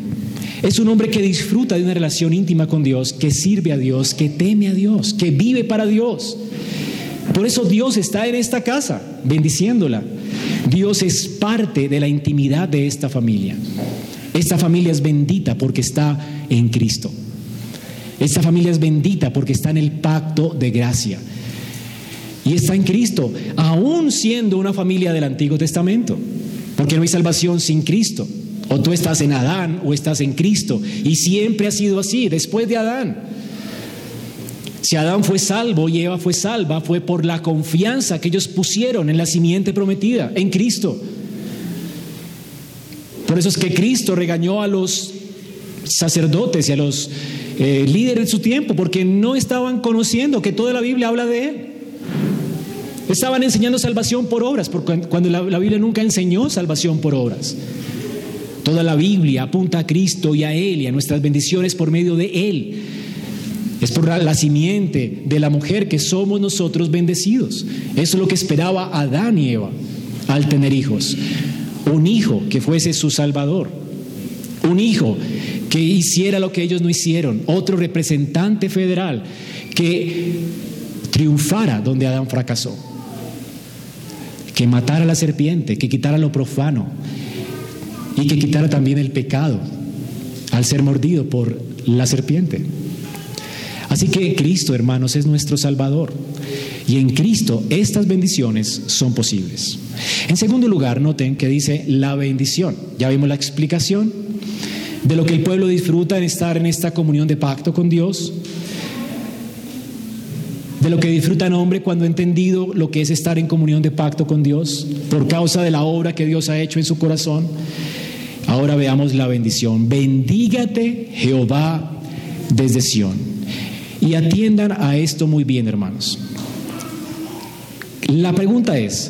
es un hombre que disfruta de una relación íntima con Dios, que sirve a Dios, que teme a Dios, que vive para Dios. Por eso Dios está en esta casa, bendiciéndola. Dios es parte de la intimidad de esta familia. Esta familia es bendita porque está en Cristo. Esta familia es bendita porque está en el pacto de gracia. Y está en Cristo, aún siendo una familia del Antiguo Testamento. Porque no hay salvación sin Cristo. O tú estás en Adán o estás en Cristo. Y siempre ha sido así, después de Adán. Si Adán fue salvo y Eva fue salva, fue por la confianza que ellos pusieron en la simiente prometida, en Cristo. Por eso es que Cristo regañó a los sacerdotes y a los eh, líderes de su tiempo, porque no estaban conociendo que toda la Biblia habla de Él. Estaban enseñando salvación por obras, porque cuando la Biblia nunca enseñó salvación por obras. Toda la Biblia apunta a Cristo y a Él y a nuestras bendiciones por medio de Él. Es por la simiente de la mujer que somos nosotros bendecidos. Eso es lo que esperaba Adán y Eva al tener hijos. Un hijo que fuese su salvador. Un hijo que hiciera lo que ellos no hicieron. Otro representante federal que triunfara donde Adán fracasó. Que matara a la serpiente, que quitara lo profano, y que quitara también el pecado al ser mordido por la serpiente. Así que Cristo, hermanos, es nuestro Salvador. Y en Cristo estas bendiciones son posibles. En segundo lugar, noten que dice la bendición. Ya vimos la explicación de lo que el pueblo disfruta en estar en esta comunión de pacto con Dios, de lo que disfruta el hombre cuando ha entendido lo que es estar en comunión de pacto con Dios por causa de la obra que Dios ha hecho en su corazón. Ahora veamos la bendición. Bendígate Jehová desde Sión. Y atiendan a esto muy bien, hermanos. La pregunta es,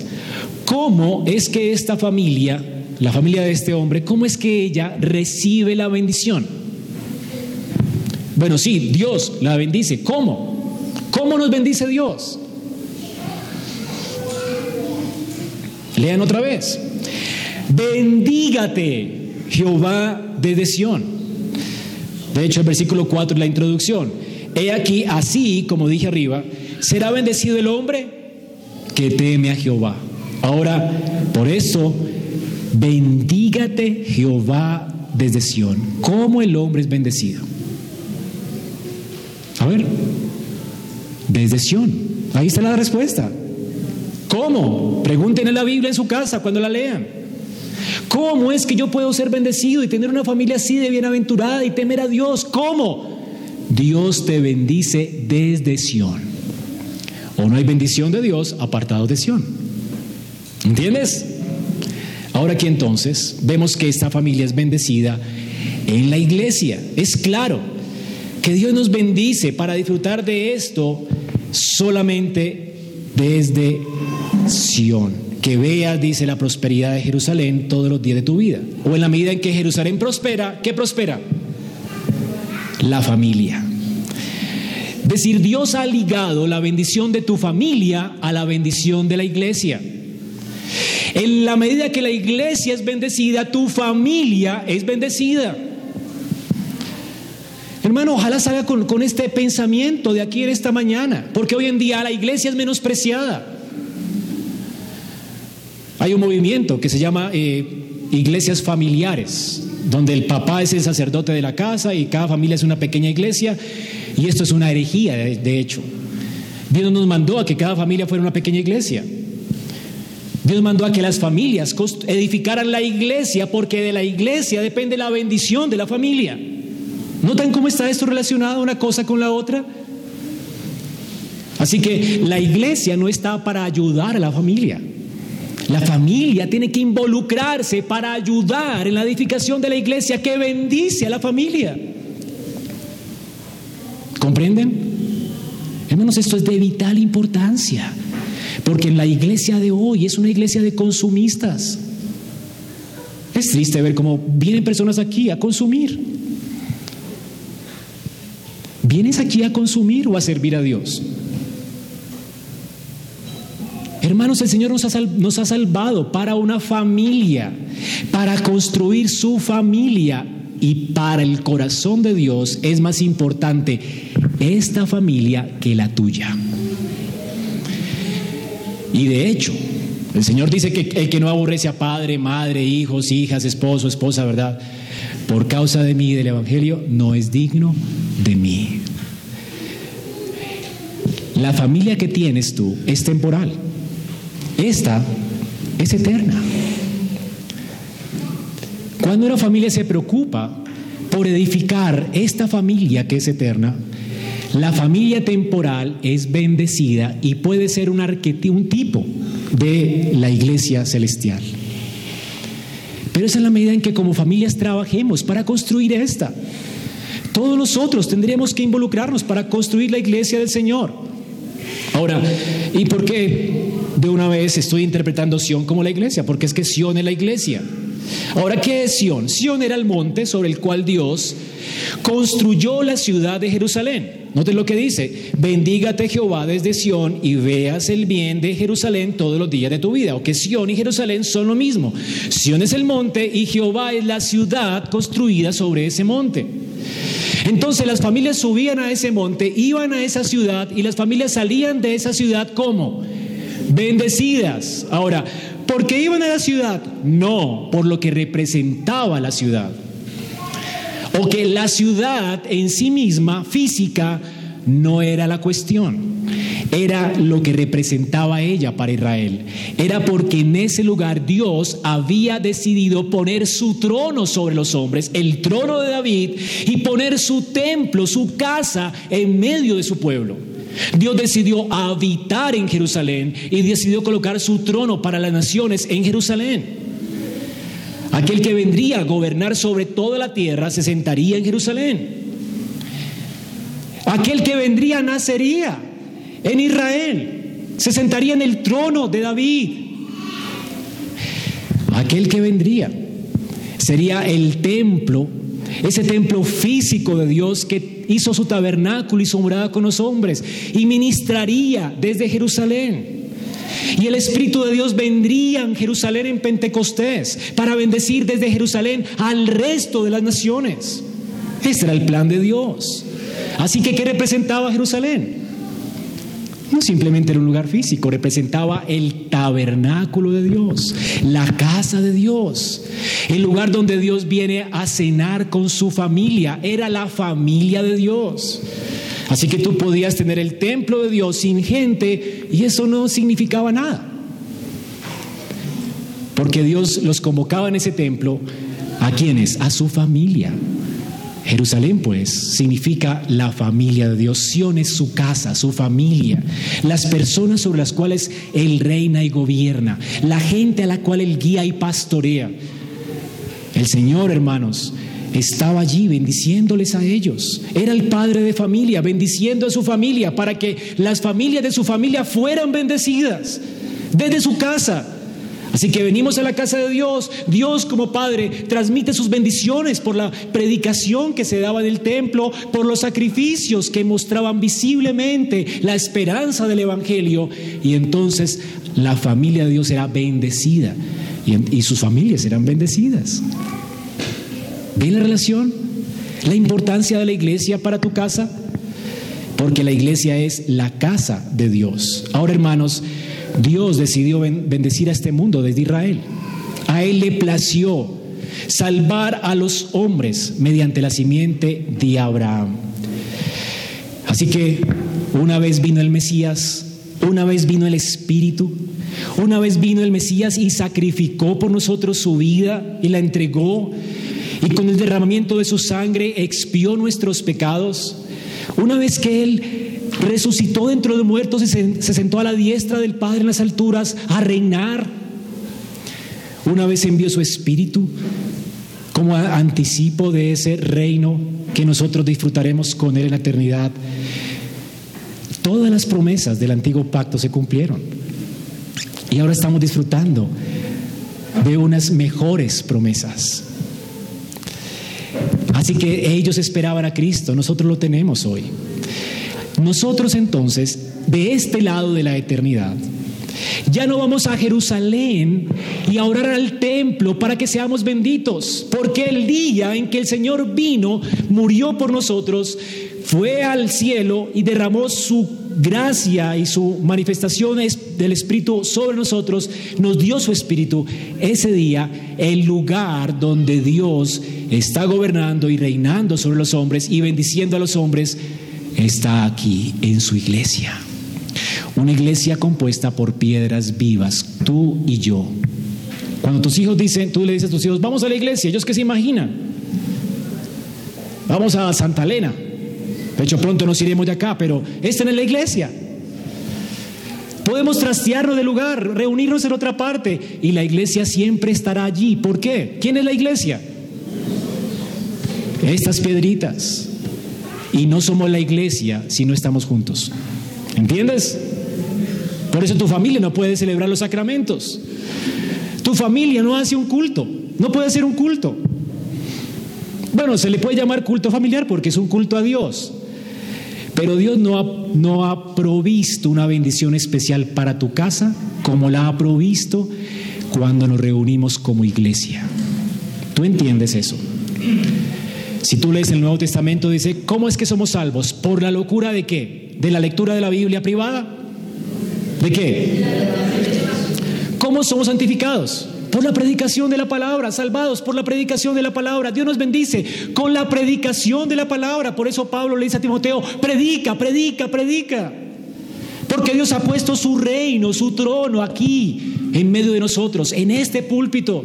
¿cómo es que esta familia, la familia de este hombre, cómo es que ella recibe la bendición? Bueno, sí, Dios la bendice. ¿Cómo? ¿Cómo nos bendice Dios? Lean otra vez. Bendígate Jehová de Sión. De hecho, el versículo 4 es la introducción. He aquí, así como dije arriba, será bendecido el hombre que teme a Jehová. Ahora, por eso, bendígate Jehová desde Sión. ¿Cómo el hombre es bendecido? A ver, desde Sión. Ahí está la respuesta. ¿Cómo? Pregunten en la Biblia en su casa cuando la lean. ¿Cómo es que yo puedo ser bendecido y tener una familia así de bienaventurada y temer a Dios? ¿Cómo? Dios te bendice desde Sión. O no hay bendición de Dios apartado de Sión. ¿Entiendes? Ahora aquí entonces vemos que esta familia es bendecida en la iglesia. Es claro que Dios nos bendice para disfrutar de esto solamente desde Sión que veas, dice, la prosperidad de Jerusalén todos los días de tu vida. O en la medida en que Jerusalén prospera, ¿qué prospera? La familia. Es decir, Dios ha ligado la bendición de tu familia a la bendición de la iglesia. En la medida que la iglesia es bendecida, tu familia es bendecida. Hermano, ojalá salga con, con este pensamiento de aquí en esta mañana, porque hoy en día la iglesia es menospreciada. Hay un movimiento que se llama eh, iglesias familiares, donde el papá es el sacerdote de la casa y cada familia es una pequeña iglesia, y esto es una herejía, de, hecho. Dios nos mandó a que cada familia fuera una pequeña iglesia. Dios mandó a que las familias edificaran la iglesia porque de la iglesia depende la bendición de la familia. ¿Notan cómo está esto relacionado una cosa con la otra? Así que la iglesia no está para ayudar a la familia. La familia tiene que involucrarse para ayudar en la edificación de la iglesia que bendice a la familia. ¿Comprenden? Hermanos, esto es de vital importancia, porque en la iglesia de hoy es una iglesia de consumistas. Es triste ver cómo vienen personas aquí a consumir. ¿Vienes aquí a consumir o a servir a Dios? Hermanos, el Señor nos ha, salvado para una familia, para construir su familia. Y para el corazón de Dios es más importante esta familia que la tuya. Y de hecho, el Señor dice que el que no aborrece a padre, madre, hijos, hijas, esposo, esposa, ¿verdad? Por causa de mí y del Evangelio, no es digno de mí. La familia que tienes tú es temporal. Esta es eterna. Cuando una familia se preocupa por edificar esta familia que es eterna, la familia temporal es bendecida y puede ser un, un tipo de la iglesia celestial. Pero es en la medida en que como familias trabajemos para construir esta. Todos nosotros tendríamos que involucrarnos para construir la iglesia del Señor. Ahora, ¿y por qué de una vez estoy interpretando Sión como la iglesia? Porque es que Sión es la iglesia. Ahora, ¿qué es Sión? Sión era el monte sobre el cual Dios construyó la ciudad de Jerusalén. Noten lo que dice, bendígate Jehová desde Sión y veas el bien de Jerusalén todos los días de tu vida. O que Sión y Jerusalén son lo mismo. Sión es el monte y Jehová es la ciudad construida sobre ese monte. Entonces las familias subían a ese monte, iban a esa ciudad y las familias salían de esa ciudad como bendecidas. Ahora, ¿por qué iban a la ciudad? No, por lo que representaba la ciudad. O que la ciudad en sí misma, física, no era la cuestión era lo que representaba ella para Israel. Era porque en ese lugar Dios había decidido poner su trono sobre los hombres, el trono de David, y poner su templo, su casa en medio de su pueblo. Dios decidió habitar en Jerusalén y decidió colocar su trono para las naciones en Jerusalén. Aquel que vendría a gobernar sobre toda la tierra se sentaría en Jerusalén. Aquel que vendría nacería en Israel. Se sentaría en el trono de David. Aquel que vendría sería el templo, ese templo físico de Dios que hizo su tabernáculo y su morada con los hombres y ministraría desde Jerusalén. Y el Espíritu de Dios vendría en Jerusalén en Pentecostés para bendecir desde Jerusalén al resto de las naciones. Ese era el plan de Dios. Así que, ¿qué representaba Jerusalén? No simplemente era un lugar físico, representaba el tabernáculo de Dios, la casa de Dios, el lugar donde Dios viene a cenar con su familia, era la familia de Dios. Así que tú podías tener el templo de Dios sin gente y eso no significaba nada. Porque Dios los convocaba en ese templo a quienes? A su familia. Jerusalén, pues, significa la familia de Dios. Sion es su casa, su familia, las personas sobre las cuales Él reina y gobierna, la gente a la cual Él guía y pastorea. El Señor, hermanos, estaba allí bendiciéndoles a ellos. Era el padre de familia, bendiciendo a su familia para que las familias de su familia fueran bendecidas desde su casa, Así que venimos a la casa de Dios. Dios como Padre transmite sus bendiciones por la predicación que se daba en el templo, por los sacrificios que mostraban visiblemente la esperanza del Evangelio. Y entonces la familia de Dios era bendecida y, sus familias eran bendecidas. ¿Ven la relación? La importancia de la iglesia para tu casa. Porque la iglesia es la casa de Dios. Ahora hermanos, Dios decidió bendecir a este mundo desde Israel. a Él le plació salvar a los hombres mediante la simiente de Abraham. Así que una vez vino el Mesías, una vez vino el Espíritu, una vez vino el Mesías y sacrificó por nosotros su vida y la entregó y con el derramamiento de su sangre expió nuestros pecados. Una vez que Él resucitó dentro de muertos y se, sentó a la diestra del Padre en las alturas a reinar. Una vez envió su Espíritu como anticipo de ese reino que nosotros disfrutaremos con Él en la eternidad. Todas las promesas del antiguo pacto se cumplieron. Y ahora estamos disfrutando de unas mejores promesas. Así que ellos esperaban a Cristo, nosotros lo tenemos hoy. Nosotros entonces, de este lado de la eternidad, ya no vamos a Jerusalén y a orar al templo para que seamos benditos, porque el día en que el Señor vino, murió por nosotros, fue al cielo y derramó su gracia y su manifestación del Espíritu sobre nosotros, nos dio su Espíritu. Ese día, el lugar donde Dios está gobernando y reinando sobre los hombres y bendiciendo a los hombres, está aquí en su iglesia. Una iglesia compuesta por piedras vivas, tú y yo. Cuando tus hijos dicen, tú le dices a tus hijos, vamos a la iglesia, ellos que se imaginan. Vamos a Santa Elena. De hecho, pronto nos iremos de acá, pero esta es la iglesia. Podemos trastearnos de lugar, reunirnos en otra parte y la iglesia siempre estará allí. ¿Por qué? ¿Quién es la iglesia? Estas piedritas. Y no somos la iglesia si no estamos juntos. ¿Entiendes? Por eso tu familia no puede celebrar los sacramentos. Tu familia no hace un culto. No puede hacer un culto. Bueno, se le puede llamar culto familiar porque es un culto a Dios. Pero Dios no ha, no ha provisto una bendición especial para tu casa como la ha provisto cuando nos reunimos como iglesia. ¿Tú entiendes eso? Si tú lees el Nuevo Testamento, dice, ¿cómo es que somos salvos? ¿Por la locura de qué? ¿De la lectura de la Biblia privada? ¿De qué? ¿Cómo somos santificados? Por la predicación de la palabra, salvados por la predicación de la palabra. Dios nos bendice con la predicación de la palabra. Por eso Pablo le dice a Timoteo, predica, predica, predica. Porque Dios ha puesto su reino, su trono aquí, en medio de nosotros, en este púlpito.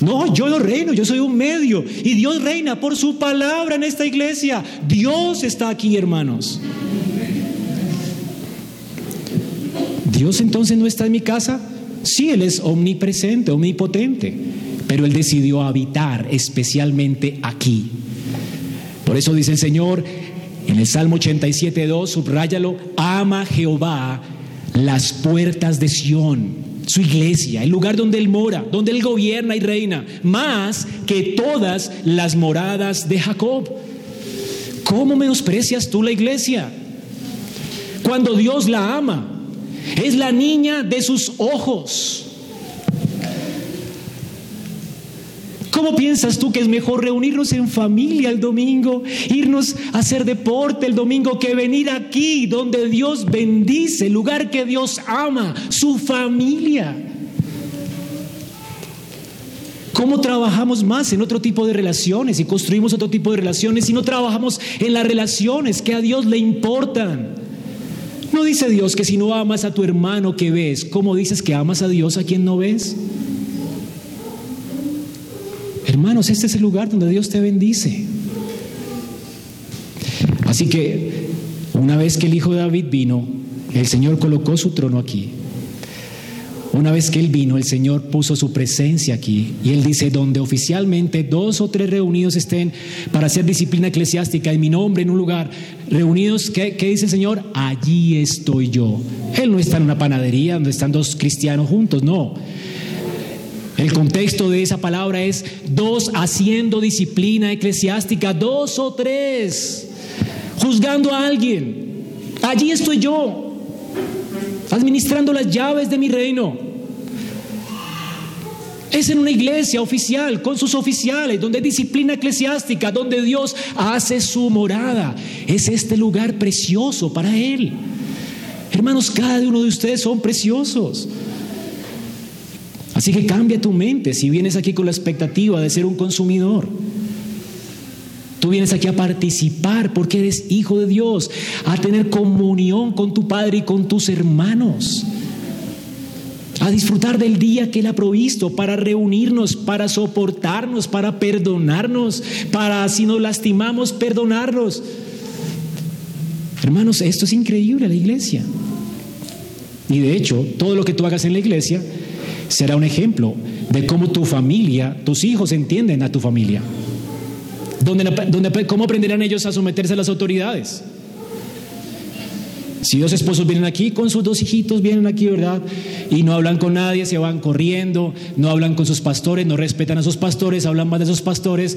No, yo no reino, yo soy un medio. Y Dios reina por su palabra en esta iglesia. Dios está aquí, hermanos. Dios entonces no está en mi casa. Sí, Él es omnipresente, omnipotente, pero Él decidió habitar especialmente aquí. Por eso dice el Señor en el Salmo 87.2, subráyalo, ama Jehová las puertas de Sión, su iglesia, el lugar donde Él mora, donde Él gobierna y reina, más que todas las moradas de Jacob. ¿Cómo menosprecias tú la iglesia? Cuando Dios la ama, es la niña de sus ojos. ¿Cómo piensas tú que es mejor reunirnos en familia el domingo, irnos a hacer deporte el domingo, que venir aquí donde Dios bendice, el lugar que Dios ama, su familia? ¿Cómo trabajamos más en otro tipo de relaciones y construimos otro tipo de relaciones y no trabajamos en las relaciones que a Dios le importan? ¿No dice Dios que si no amas a tu hermano que ves, ¿cómo dices que amas a Dios a quien no ves? Hermanos, este es el lugar donde Dios te bendice. Así que una vez que el hijo de David vino, el Señor colocó su trono aquí. Una vez que Él vino, el Señor puso su presencia aquí. Y Él dice, donde oficialmente dos o tres reunidos estén para hacer disciplina eclesiástica en mi nombre en un lugar, reunidos, ¿qué, dice el Señor? Allí estoy yo. Él no está en una panadería donde están dos cristianos juntos, no. El contexto de esa palabra es dos haciendo disciplina eclesiástica, dos o tres, juzgando a alguien. Allí estoy yo, administrando las llaves de mi reino. Es en una iglesia oficial, con sus oficiales, donde hay disciplina eclesiástica, donde Dios hace su morada. Es este lugar precioso para Él. Hermanos, cada uno de ustedes son preciosos. Así que cambia tu mente si vienes aquí con la expectativa de ser un consumidor. Tú vienes aquí a participar porque eres hijo de Dios, a tener comunión con tu Padre y con tus hermanos, a disfrutar del día que Él ha provisto para reunirnos, para soportarnos, para perdonarnos, para si nos lastimamos, perdonarnos. Hermanos, esto es increíble la iglesia. Y de hecho, todo lo que tú hagas en la iglesia será un ejemplo de cómo tu familia, tus hijos entienden a tu familia. ¿Cómo aprenderán ellos a someterse a las autoridades? Si dos esposos vienen aquí con sus dos hijitos, vienen aquí, ¿verdad? Y no hablan con nadie, se van corriendo, no hablan con sus pastores, no respetan a sus pastores, hablan más de sus pastores,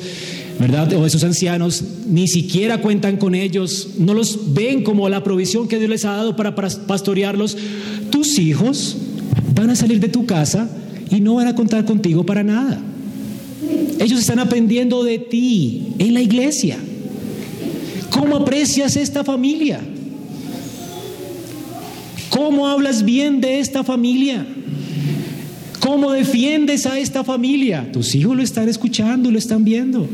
¿verdad? O de sus ancianos, ni siquiera cuentan con ellos, no los ven como la provisión que Dios les ha dado para pastorearlos. Tus hijos van a salir de tu casa y no van a contar contigo para nada. Ellos están aprendiendo de ti en la iglesia. ¿Cómo aprecias esta familia? ¿Cómo hablas bien de esta familia? ¿Cómo defiendes a esta familia? Tus hijos lo están escuchando, lo están viendo.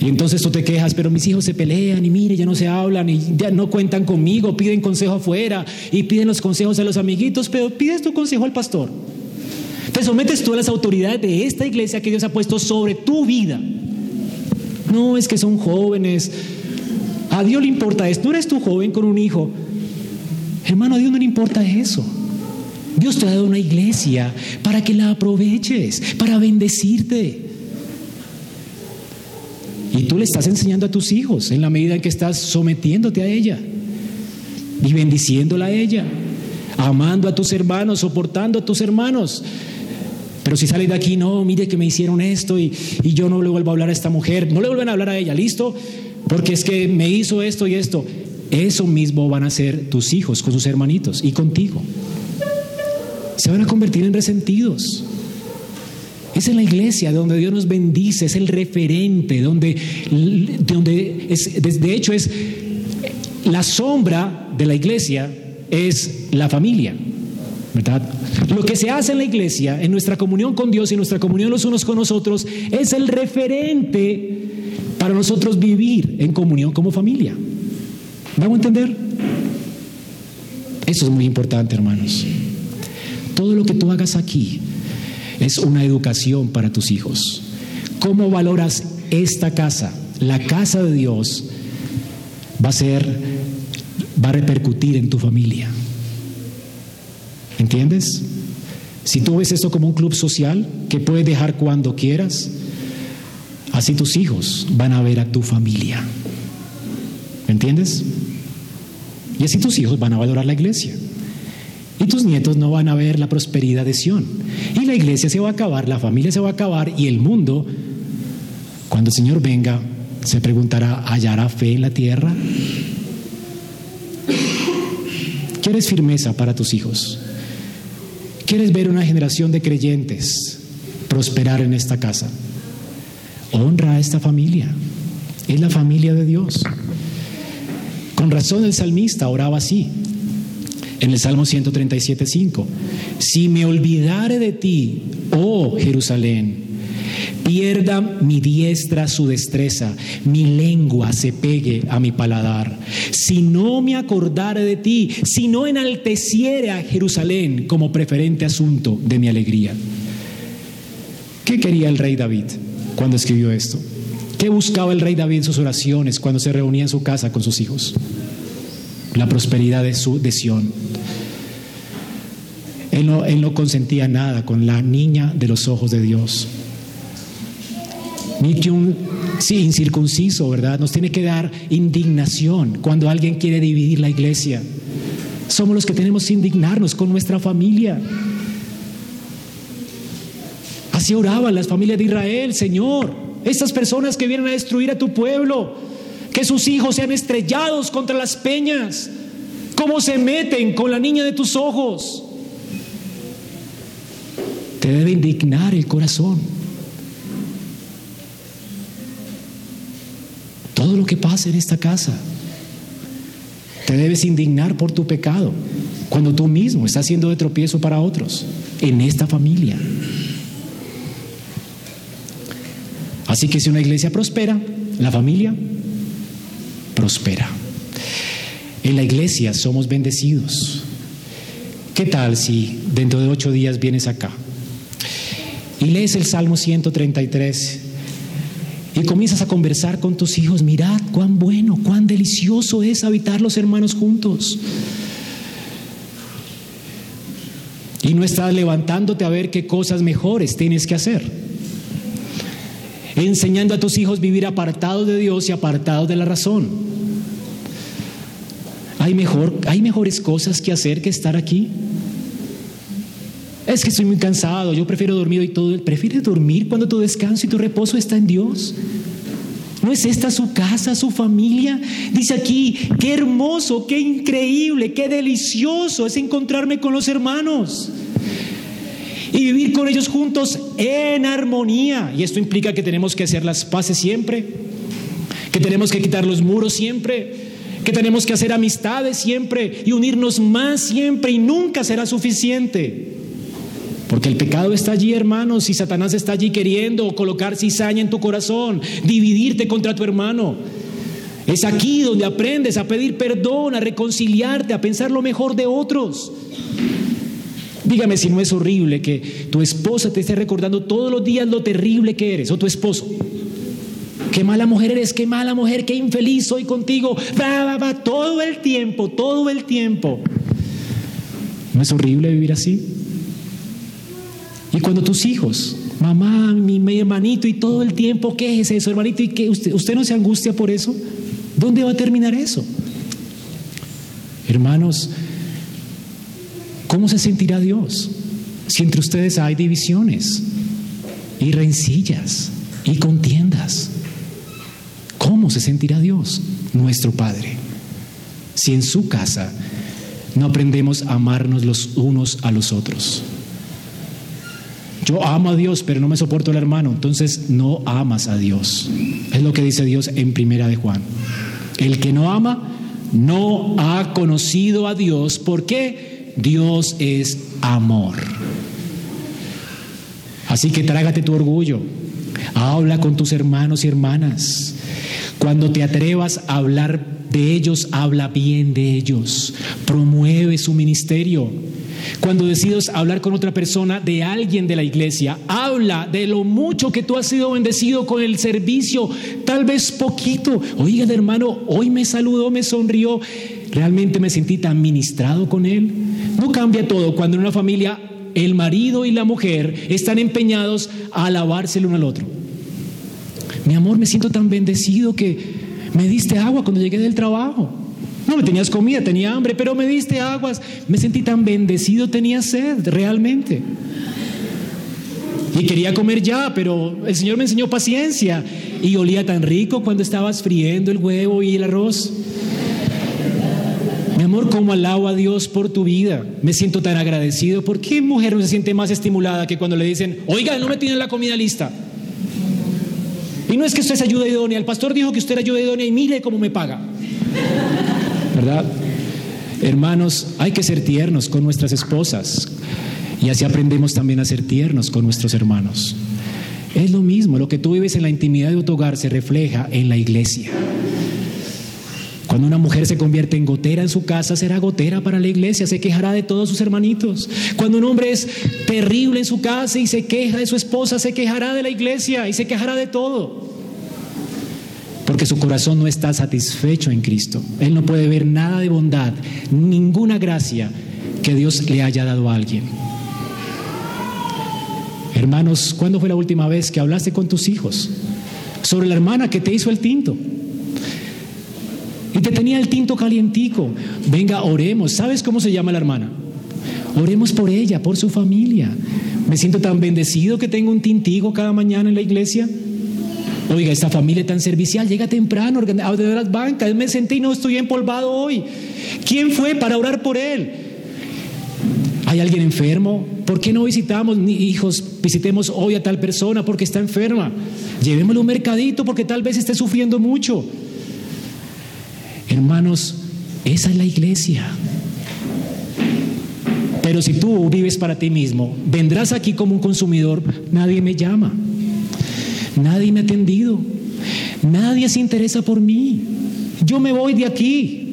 Y entonces tú te quejas, pero mis hijos se pelean y mire, ya no se hablan y ya no cuentan conmigo, piden consejo afuera y piden los consejos a los amiguitos, pero pides tu consejo al pastor. Te sometes tú a las autoridades de esta iglesia que Dios ha puesto sobre tu vida. No es que son jóvenes. A Dios le importa esto. No eres tú joven con un hijo. Hermano, a Dios no le importa eso. Dios te ha dado una iglesia para que la aproveches, para bendecirte. Y tú le estás enseñando a tus hijos en la medida en que estás sometiéndote a ella y bendiciéndola a ella, amando a tus hermanos, soportando a tus hermanos. Pero si sale de aquí, no, mire que me hicieron esto y, yo no le vuelvo a hablar a esta mujer, no le vuelven a hablar a ella, ¿listo? Porque es que me hizo esto y esto. Eso mismo van a hacer tus hijos con sus hermanitos y contigo. Se van a convertir en resentidos. Es en la iglesia donde Dios nos bendice, es el referente, donde, donde es, de hecho es la sombra de la iglesia es la familia. Lo que se hace en la iglesia, en nuestra comunión con Dios y nuestra comunión los unos con nosotros, es el referente para nosotros vivir en comunión como familia. ¿Vamos a entender? Eso es muy importante, hermanos. Todo lo que tú hagas aquí es una educación para tus hijos. ¿Cómo valoras esta casa? La casa de Dios va a ser, va a repercutir en tu familia. ¿Entiendes? Si tú ves esto como un club social que puedes dejar cuando quieras, así tus hijos van a ver a tu familia. ¿Entiendes? Y así tus hijos van a valorar la iglesia. Y tus nietos no van a ver la prosperidad de Sión. Y la iglesia se va a acabar, la familia se va a acabar y el mundo, cuando el Señor venga, se preguntará, ¿hallará fe en la tierra? ¿Quieres firmeza para tus hijos? ¿Quieres ver una generación de creyentes prosperar en esta casa? Honra a esta familia. Es la familia de Dios. Con razón el salmista oraba así. En el Salmo 137.5. Si me olvidare de ti, oh Jerusalén, pierda mi diestra su destreza, mi lengua se pegue a mi paladar. Si no me acordare de ti, si no enalteciere a Jerusalén como preferente asunto de mi alegría. ¿Qué quería el rey David cuando escribió esto? ¿Qué buscaba el rey David en sus oraciones cuando se reunía en su casa con sus hijos? La prosperidad de, su, de Sión. Él no, él consentía nada con la niña de los ojos de Dios ni que un incircunciso, ¿verdad? Nos tiene que dar indignación cuando alguien quiere dividir la iglesia. Somos los que tenemos que indignarnos con nuestra familia. Así oraban las familias de Israel, Señor. Estas personas que vienen a destruir a tu pueblo, que sus hijos sean estrellados contra las peñas, cómo se meten con la niña de tus ojos. Te debe indignar el corazón. todo lo que pasa en esta casa. Te debes indignar por tu pecado cuando tú mismo estás haciendo de tropiezo para otros. en esta familia. Así que si una iglesia prospera, la familia prospera. En la iglesia somos bendecidos. ¿Qué tal si dentro de ocho días vienes acá y lees el Salmo 133 y comienzas a conversar con tus hijos? Mirad cuán bueno, cuán delicioso es habitar los hermanos juntos. Y no estás levantándote a ver qué cosas mejores tienes que hacer. Enseñando a tus hijos vivir apartados de Dios y apartados de la razón. ¿Hay, mejor, ¿Hay mejores cosas que hacer que estar aquí? Es que estoy muy cansado, yo prefiero dormir hoy todo. ¿Prefieres dormir cuando tu descanso y tu reposo está en Dios? ¿No es esta su casa, su familia? Dice aquí, qué hermoso, qué increíble, qué delicioso es encontrarme con los hermanos y vivir con ellos juntos en armonía. Y esto implica que tenemos que hacer las paces siempre, que tenemos que quitar los muros siempre, que tenemos que hacer amistades siempre y unirnos más siempre y nunca será suficiente. Porque el pecado está allí, hermanos, y Satanás está allí queriendo colocar cizaña en tu corazón, dividirte contra tu hermano. Es aquí donde aprendes a pedir perdón, a reconciliarte, a pensar lo mejor de otros. Dígame si no es horrible que tu esposa te esté recordando todos los días lo terrible que eres, o tu esposo. Qué mala mujer eres, qué mala mujer, qué infeliz soy contigo. Va, va, va, todo el tiempo, todo el tiempo. ¿No es horrible vivir así? Y cuando tus hijos, mamá, mi, hermanito, y todo el tiempo, ¿qué es eso, hermanito? ¿Y qué? ¿Usted, ¿Usted no se angustia por eso? ¿Dónde va a terminar eso? Hermanos, ¿cómo se sentirá Dios si entre ustedes hay divisiones y rencillas y contiendas? ¿Cómo se sentirá Dios, nuestro Padre, si en su casa no aprendemos a amarnos los unos a los otros? Yo amo a Dios, pero no me soporto al hermano. Entonces no amas a Dios. Es lo que dice Dios en primera de Juan. El que no ama no ha conocido a Dios. ¿Por qué? Dios es amor. Así que trágate tu orgullo. Habla con tus hermanos y hermanas. Cuando te atrevas a hablar de ellos, habla bien de ellos. Promueve su ministerio. Cuando decides hablar con otra persona de alguien de la iglesia, habla de lo mucho que tú has sido bendecido con el servicio, tal vez poquito. Oiga, hermano, hoy me saludó, me sonrió, realmente me sentí tan ministrado con él. No cambia todo cuando en una familia el marido y la mujer están empeñados a alabarse el uno al otro. Mi amor, me siento tan bendecido que me diste agua cuando llegué del trabajo. No me tenías comida, tenía hambre, pero me diste aguas. Me sentí tan bendecido, tenía sed, realmente. Y quería comer ya, pero el Señor me enseñó paciencia. Y olía tan rico cuando estabas friendo el huevo y el arroz. Mi amor, como alabo a Dios por tu vida. Me siento tan agradecido. ¿Por qué mujer no se siente más estimulada que cuando le dicen, oiga, no me tienen la comida lista? Y no es que usted es ayuda idónea. El pastor dijo que usted era ayuda idónea y mire cómo me paga. ¿Verdad? Hermanos, hay que ser tiernos con nuestras esposas y así aprendemos también a ser tiernos con nuestros hermanos. Es lo mismo, lo que tú vives en la intimidad de tu hogar se refleja en la iglesia. Cuando una mujer se convierte en gotera en su casa, será gotera para la iglesia, se quejará de todos sus hermanitos. Cuando un hombre es terrible en su casa y se queja de su esposa, se quejará de la iglesia y se quejará de todo porque su corazón no está satisfecho en Cristo. Él no puede ver nada de bondad, ninguna gracia que Dios le haya dado a alguien. Hermanos, ¿cuándo fue la última vez que hablaste con tus hijos sobre la hermana que te hizo el tinto? Y te tenía el tinto calientico. Venga, oremos. ¿Sabes cómo se llama la hermana? Oremos por ella, por su familia. Me siento tan bendecido que tengo un tintigo cada mañana en la iglesia. Oiga, esta familia tan servicial llega temprano, de las bancas, me senté y no estoy empolvado hoy. ¿Quién fue para orar por él? ¿Hay alguien enfermo? ¿Por qué no visitamos, ni hijos, visitemos hoy a tal persona porque está enferma? Llevémosle un mercadito porque tal vez esté sufriendo mucho. Hermanos, esa es la iglesia. Pero si tú vives para ti mismo, vendrás aquí como un consumidor, nadie me llama, nadie me ha atendido, nadie se interesa por mí, yo me voy de aquí.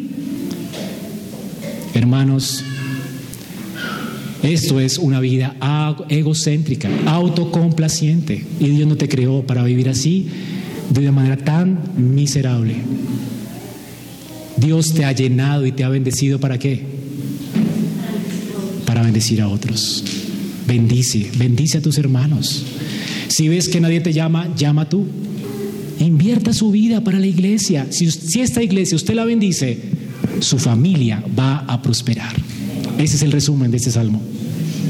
Hermanos, esto es una vida egocéntrica, autocomplaciente. Y Dios no te creó para vivir así de una manera tan miserable. Dios te ha llenado y te ha bendecido para qué? Para bendecir a otros. Bendice, bendice a tus hermanos. Si ves que nadie te llama, llama tú. Invierta su vida para la iglesia. Si, si esta iglesia usted la bendice, su familia va a prosperar. Ese es el resumen de este salmo.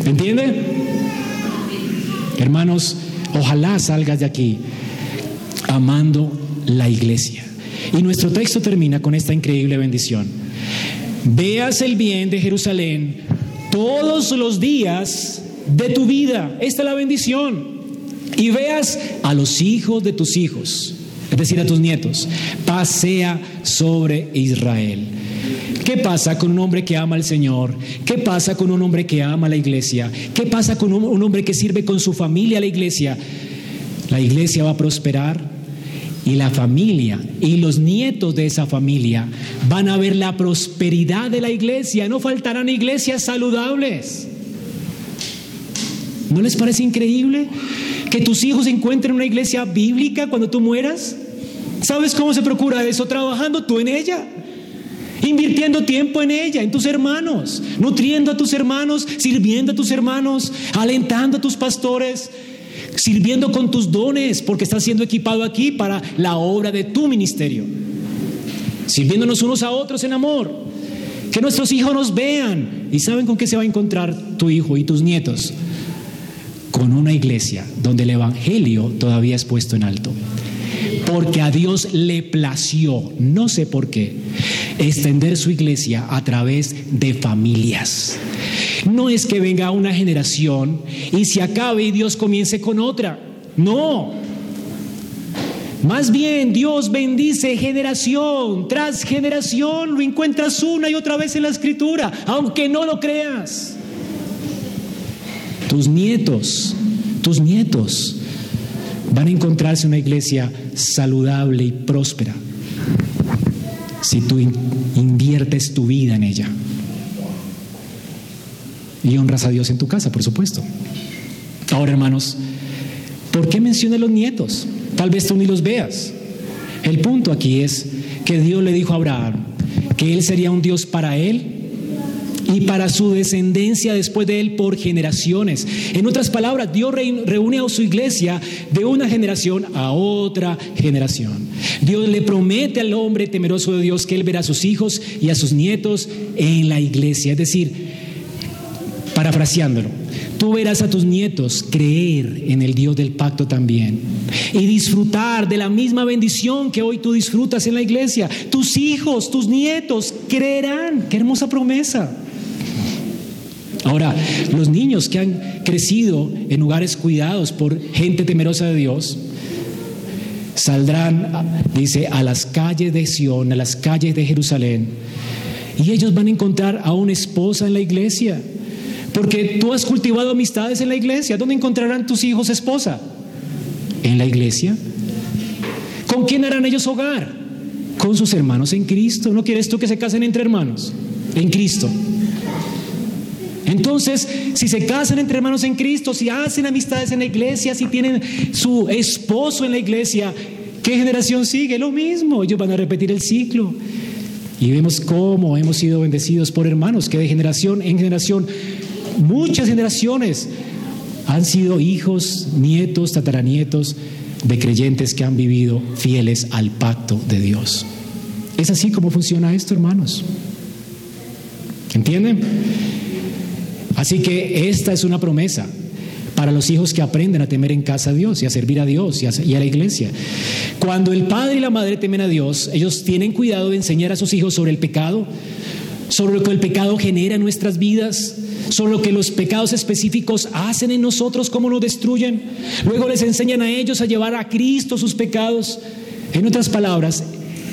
¿Entiende? Hermanos, ojalá salgas de aquí amando la iglesia. Y nuestro texto termina con esta increíble bendición. Veas el bien de Jerusalén todos los días de tu vida. Esta es la bendición. Y veas a los hijos de tus hijos, es decir, a tus nietos. Pasea sobre Israel. ¿Qué pasa con un hombre que ama al Señor? ¿Qué pasa con un hombre que ama a la iglesia? ¿Qué pasa con un, hombre que sirve con su familia a la iglesia? La iglesia va a prosperar y la familia y los nietos de esa familia van a ver la prosperidad de la iglesia. No faltarán iglesias saludables. ¿No les parece increíble que tus hijos encuentren una iglesia bíblica cuando tú mueras? ¿Sabes cómo se procura eso? Trabajando tú en ella invirtiendo tiempo en ella, en tus hermanos, nutriendo a tus hermanos, sirviendo a tus hermanos, alentando a tus pastores, sirviendo con tus dones, porque estás siendo equipado aquí para la obra de tu ministerio, sirviéndonos unos a otros en amor. Que nuestros hijos nos vean y saben con qué se va a encontrar tu hijo y tus nietos. Con una iglesia donde el Evangelio todavía es puesto en alto porque a Dios le plació, no sé por qué, extender su iglesia a través de familias. No es que venga una generación y se acabe y Dios comience con otra. No. Más bien Dios bendice generación tras generación. Lo encuentras una y otra vez en la escritura, aunque no lo creas. Tus nietos, tus nietos van a encontrarse una iglesia saludable y próspera si tú inviertes tu vida en ella. Y honras a Dios en tu casa, por supuesto. Ahora, hermanos, ¿por qué menciona los nietos? Tal vez tú ni los veas. El punto aquí es que Dios le dijo a Abraham que Él sería un Dios para él y para su descendencia después de él por generaciones. En otras palabras, Dios reúne a su iglesia de una generación a otra generación. Dios le promete al hombre temeroso de Dios que él verá a sus hijos y a sus nietos en la iglesia. Es decir, parafraseándolo, tú verás a tus nietos creer en el Dios del pacto también y disfrutar de la misma bendición que hoy tú disfrutas en la iglesia. Tus hijos, tus nietos creerán. Qué hermosa promesa. Ahora, los niños que han crecido en lugares cuidados por gente temerosa de Dios, saldrán, dice, a las calles de Sión, a las calles de Jerusalén, y ellos van a encontrar a una esposa en la iglesia, porque tú has cultivado amistades en la iglesia. ¿Dónde encontrarán tus hijos esposa? En la iglesia. ¿Con quién harán ellos hogar? Con sus hermanos en Cristo. ¿No quieres tú que se casen entre hermanos? En Cristo. Entonces, si se casan entre hermanos en Cristo, si hacen amistades en la iglesia, si tienen su esposo en la iglesia, ¿qué generación sigue? Lo mismo, ellos van a repetir el ciclo. Y vemos cómo hemos sido bendecidos por hermanos, que de generación en generación, muchas generaciones han sido hijos, nietos, tataranietos de creyentes que han vivido fieles al pacto de Dios. Es así como funciona esto, hermanos. ¿Entienden? Así que esta es una promesa para los hijos que aprenden a temer en casa a Dios y a servir a Dios y a, la iglesia. Cuando el padre y la madre temen a Dios, ellos tienen cuidado de enseñar a sus hijos sobre el pecado, sobre lo que el pecado genera en nuestras vidas, sobre lo que los pecados específicos hacen en nosotros, cómo nos destruyen. Luego les enseñan a ellos a llevar a Cristo sus pecados. En otras palabras,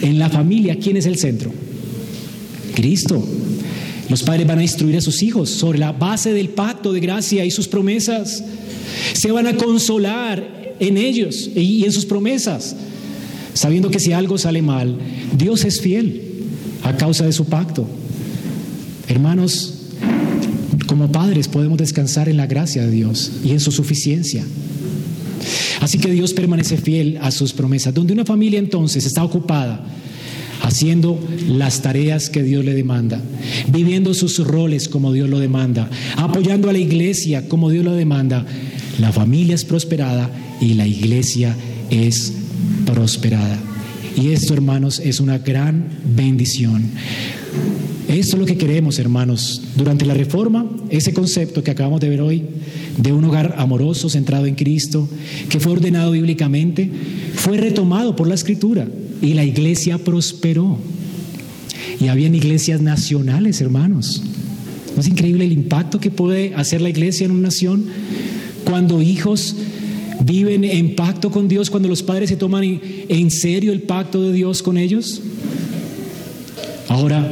en la familia, ¿quién es el centro? Cristo. Los padres van a instruir a sus hijos sobre la base del pacto de gracia y sus promesas. Se van a consolar en ellos y en sus promesas, sabiendo que si algo sale mal, Dios es fiel a causa de su pacto. Hermanos, como padres podemos descansar en la gracia de Dios y en su suficiencia. Así que Dios permanece fiel a sus promesas. Donde una familia entonces está ocupada haciendo las tareas que Dios le demanda, viviendo sus roles como Dios lo demanda, apoyando a la iglesia como Dios lo demanda, la familia es prosperada y la iglesia es prosperada. Y esto, hermanos, es una gran bendición. Esto es lo que queremos, hermanos. Durante la reforma, ese concepto que acabamos de ver hoy, de un hogar amoroso, centrado en Cristo, que fue ordenado bíblicamente, fue retomado por la Escritura y la iglesia prosperó. Y habían iglesias nacionales, hermanos. ¿No es increíble el impacto que puede hacer la iglesia en una nación cuando hijos viven en pacto con Dios, cuando los padres se toman en serio el pacto de Dios con ellos? Ahora,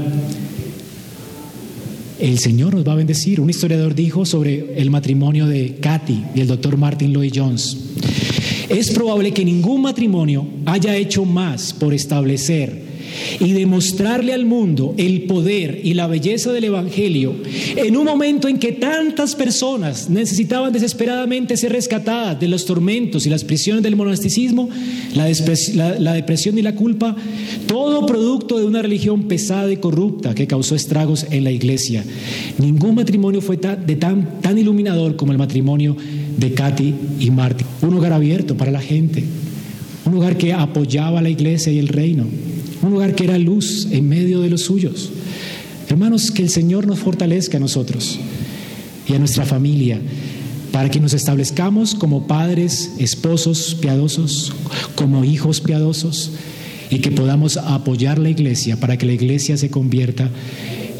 el Señor nos va a bendecir. Un historiador dijo sobre el matrimonio de Katy y el doctor Martin Lloyd Jones. Es probable que ningún matrimonio haya hecho más por establecer y demostrarle al mundo el poder y la belleza del Evangelio en un momento en que tantas personas necesitaban desesperadamente ser rescatadas de los tormentos y las prisiones del monasticismo, la, depresión y la culpa, todo producto de una religión pesada y corrupta que causó estragos en la iglesia. Ningún matrimonio fue de tan, tan iluminador como el matrimonio de Katy y Martin. Un hogar abierto para la gente, un hogar que apoyaba a la iglesia y el reino un lugar que era luz en medio de los suyos. Hermanos, que el Señor nos fortalezca a nosotros y a nuestra familia para que nos establezcamos como padres, esposos piadosos, como hijos piadosos y que podamos apoyar la iglesia para que la iglesia se convierta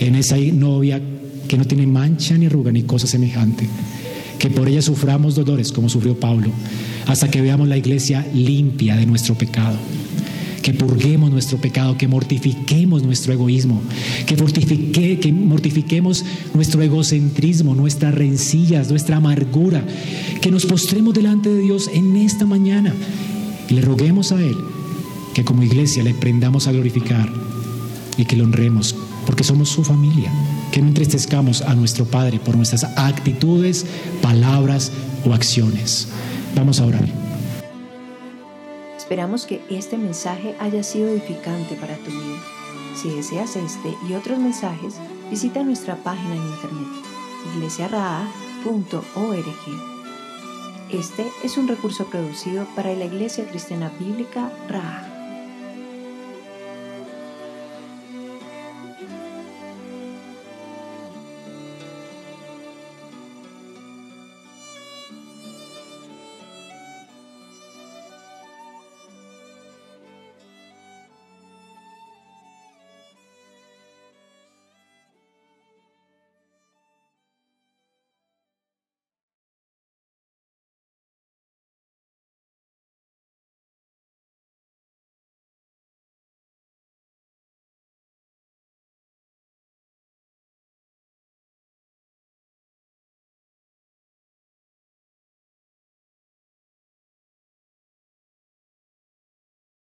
en esa novia que no tiene mancha ni arruga ni cosa semejante. Que por ella suframos dolores como sufrió Pablo, hasta que veamos la iglesia limpia de nuestro pecado. Que purguemos nuestro pecado, que mortifiquemos nuestro egoísmo, que, mortifique, que mortifiquemos nuestro egocentrismo, nuestras rencillas, nuestra amargura, que nos postremos delante de Dios en esta mañana y le roguemos a Él que como iglesia le prendamos a glorificar y que lo honremos, porque somos su familia, que no entristezcamos a nuestro Padre por nuestras actitudes, palabras o acciones. Vamos a orar. Esperamos que este mensaje haya sido edificante para tu vida. Si deseas este y otros mensajes, visita nuestra página en internet iglesiaraa.org. Este es un recurso producido para la Iglesia Cristiana Bíblica Raha.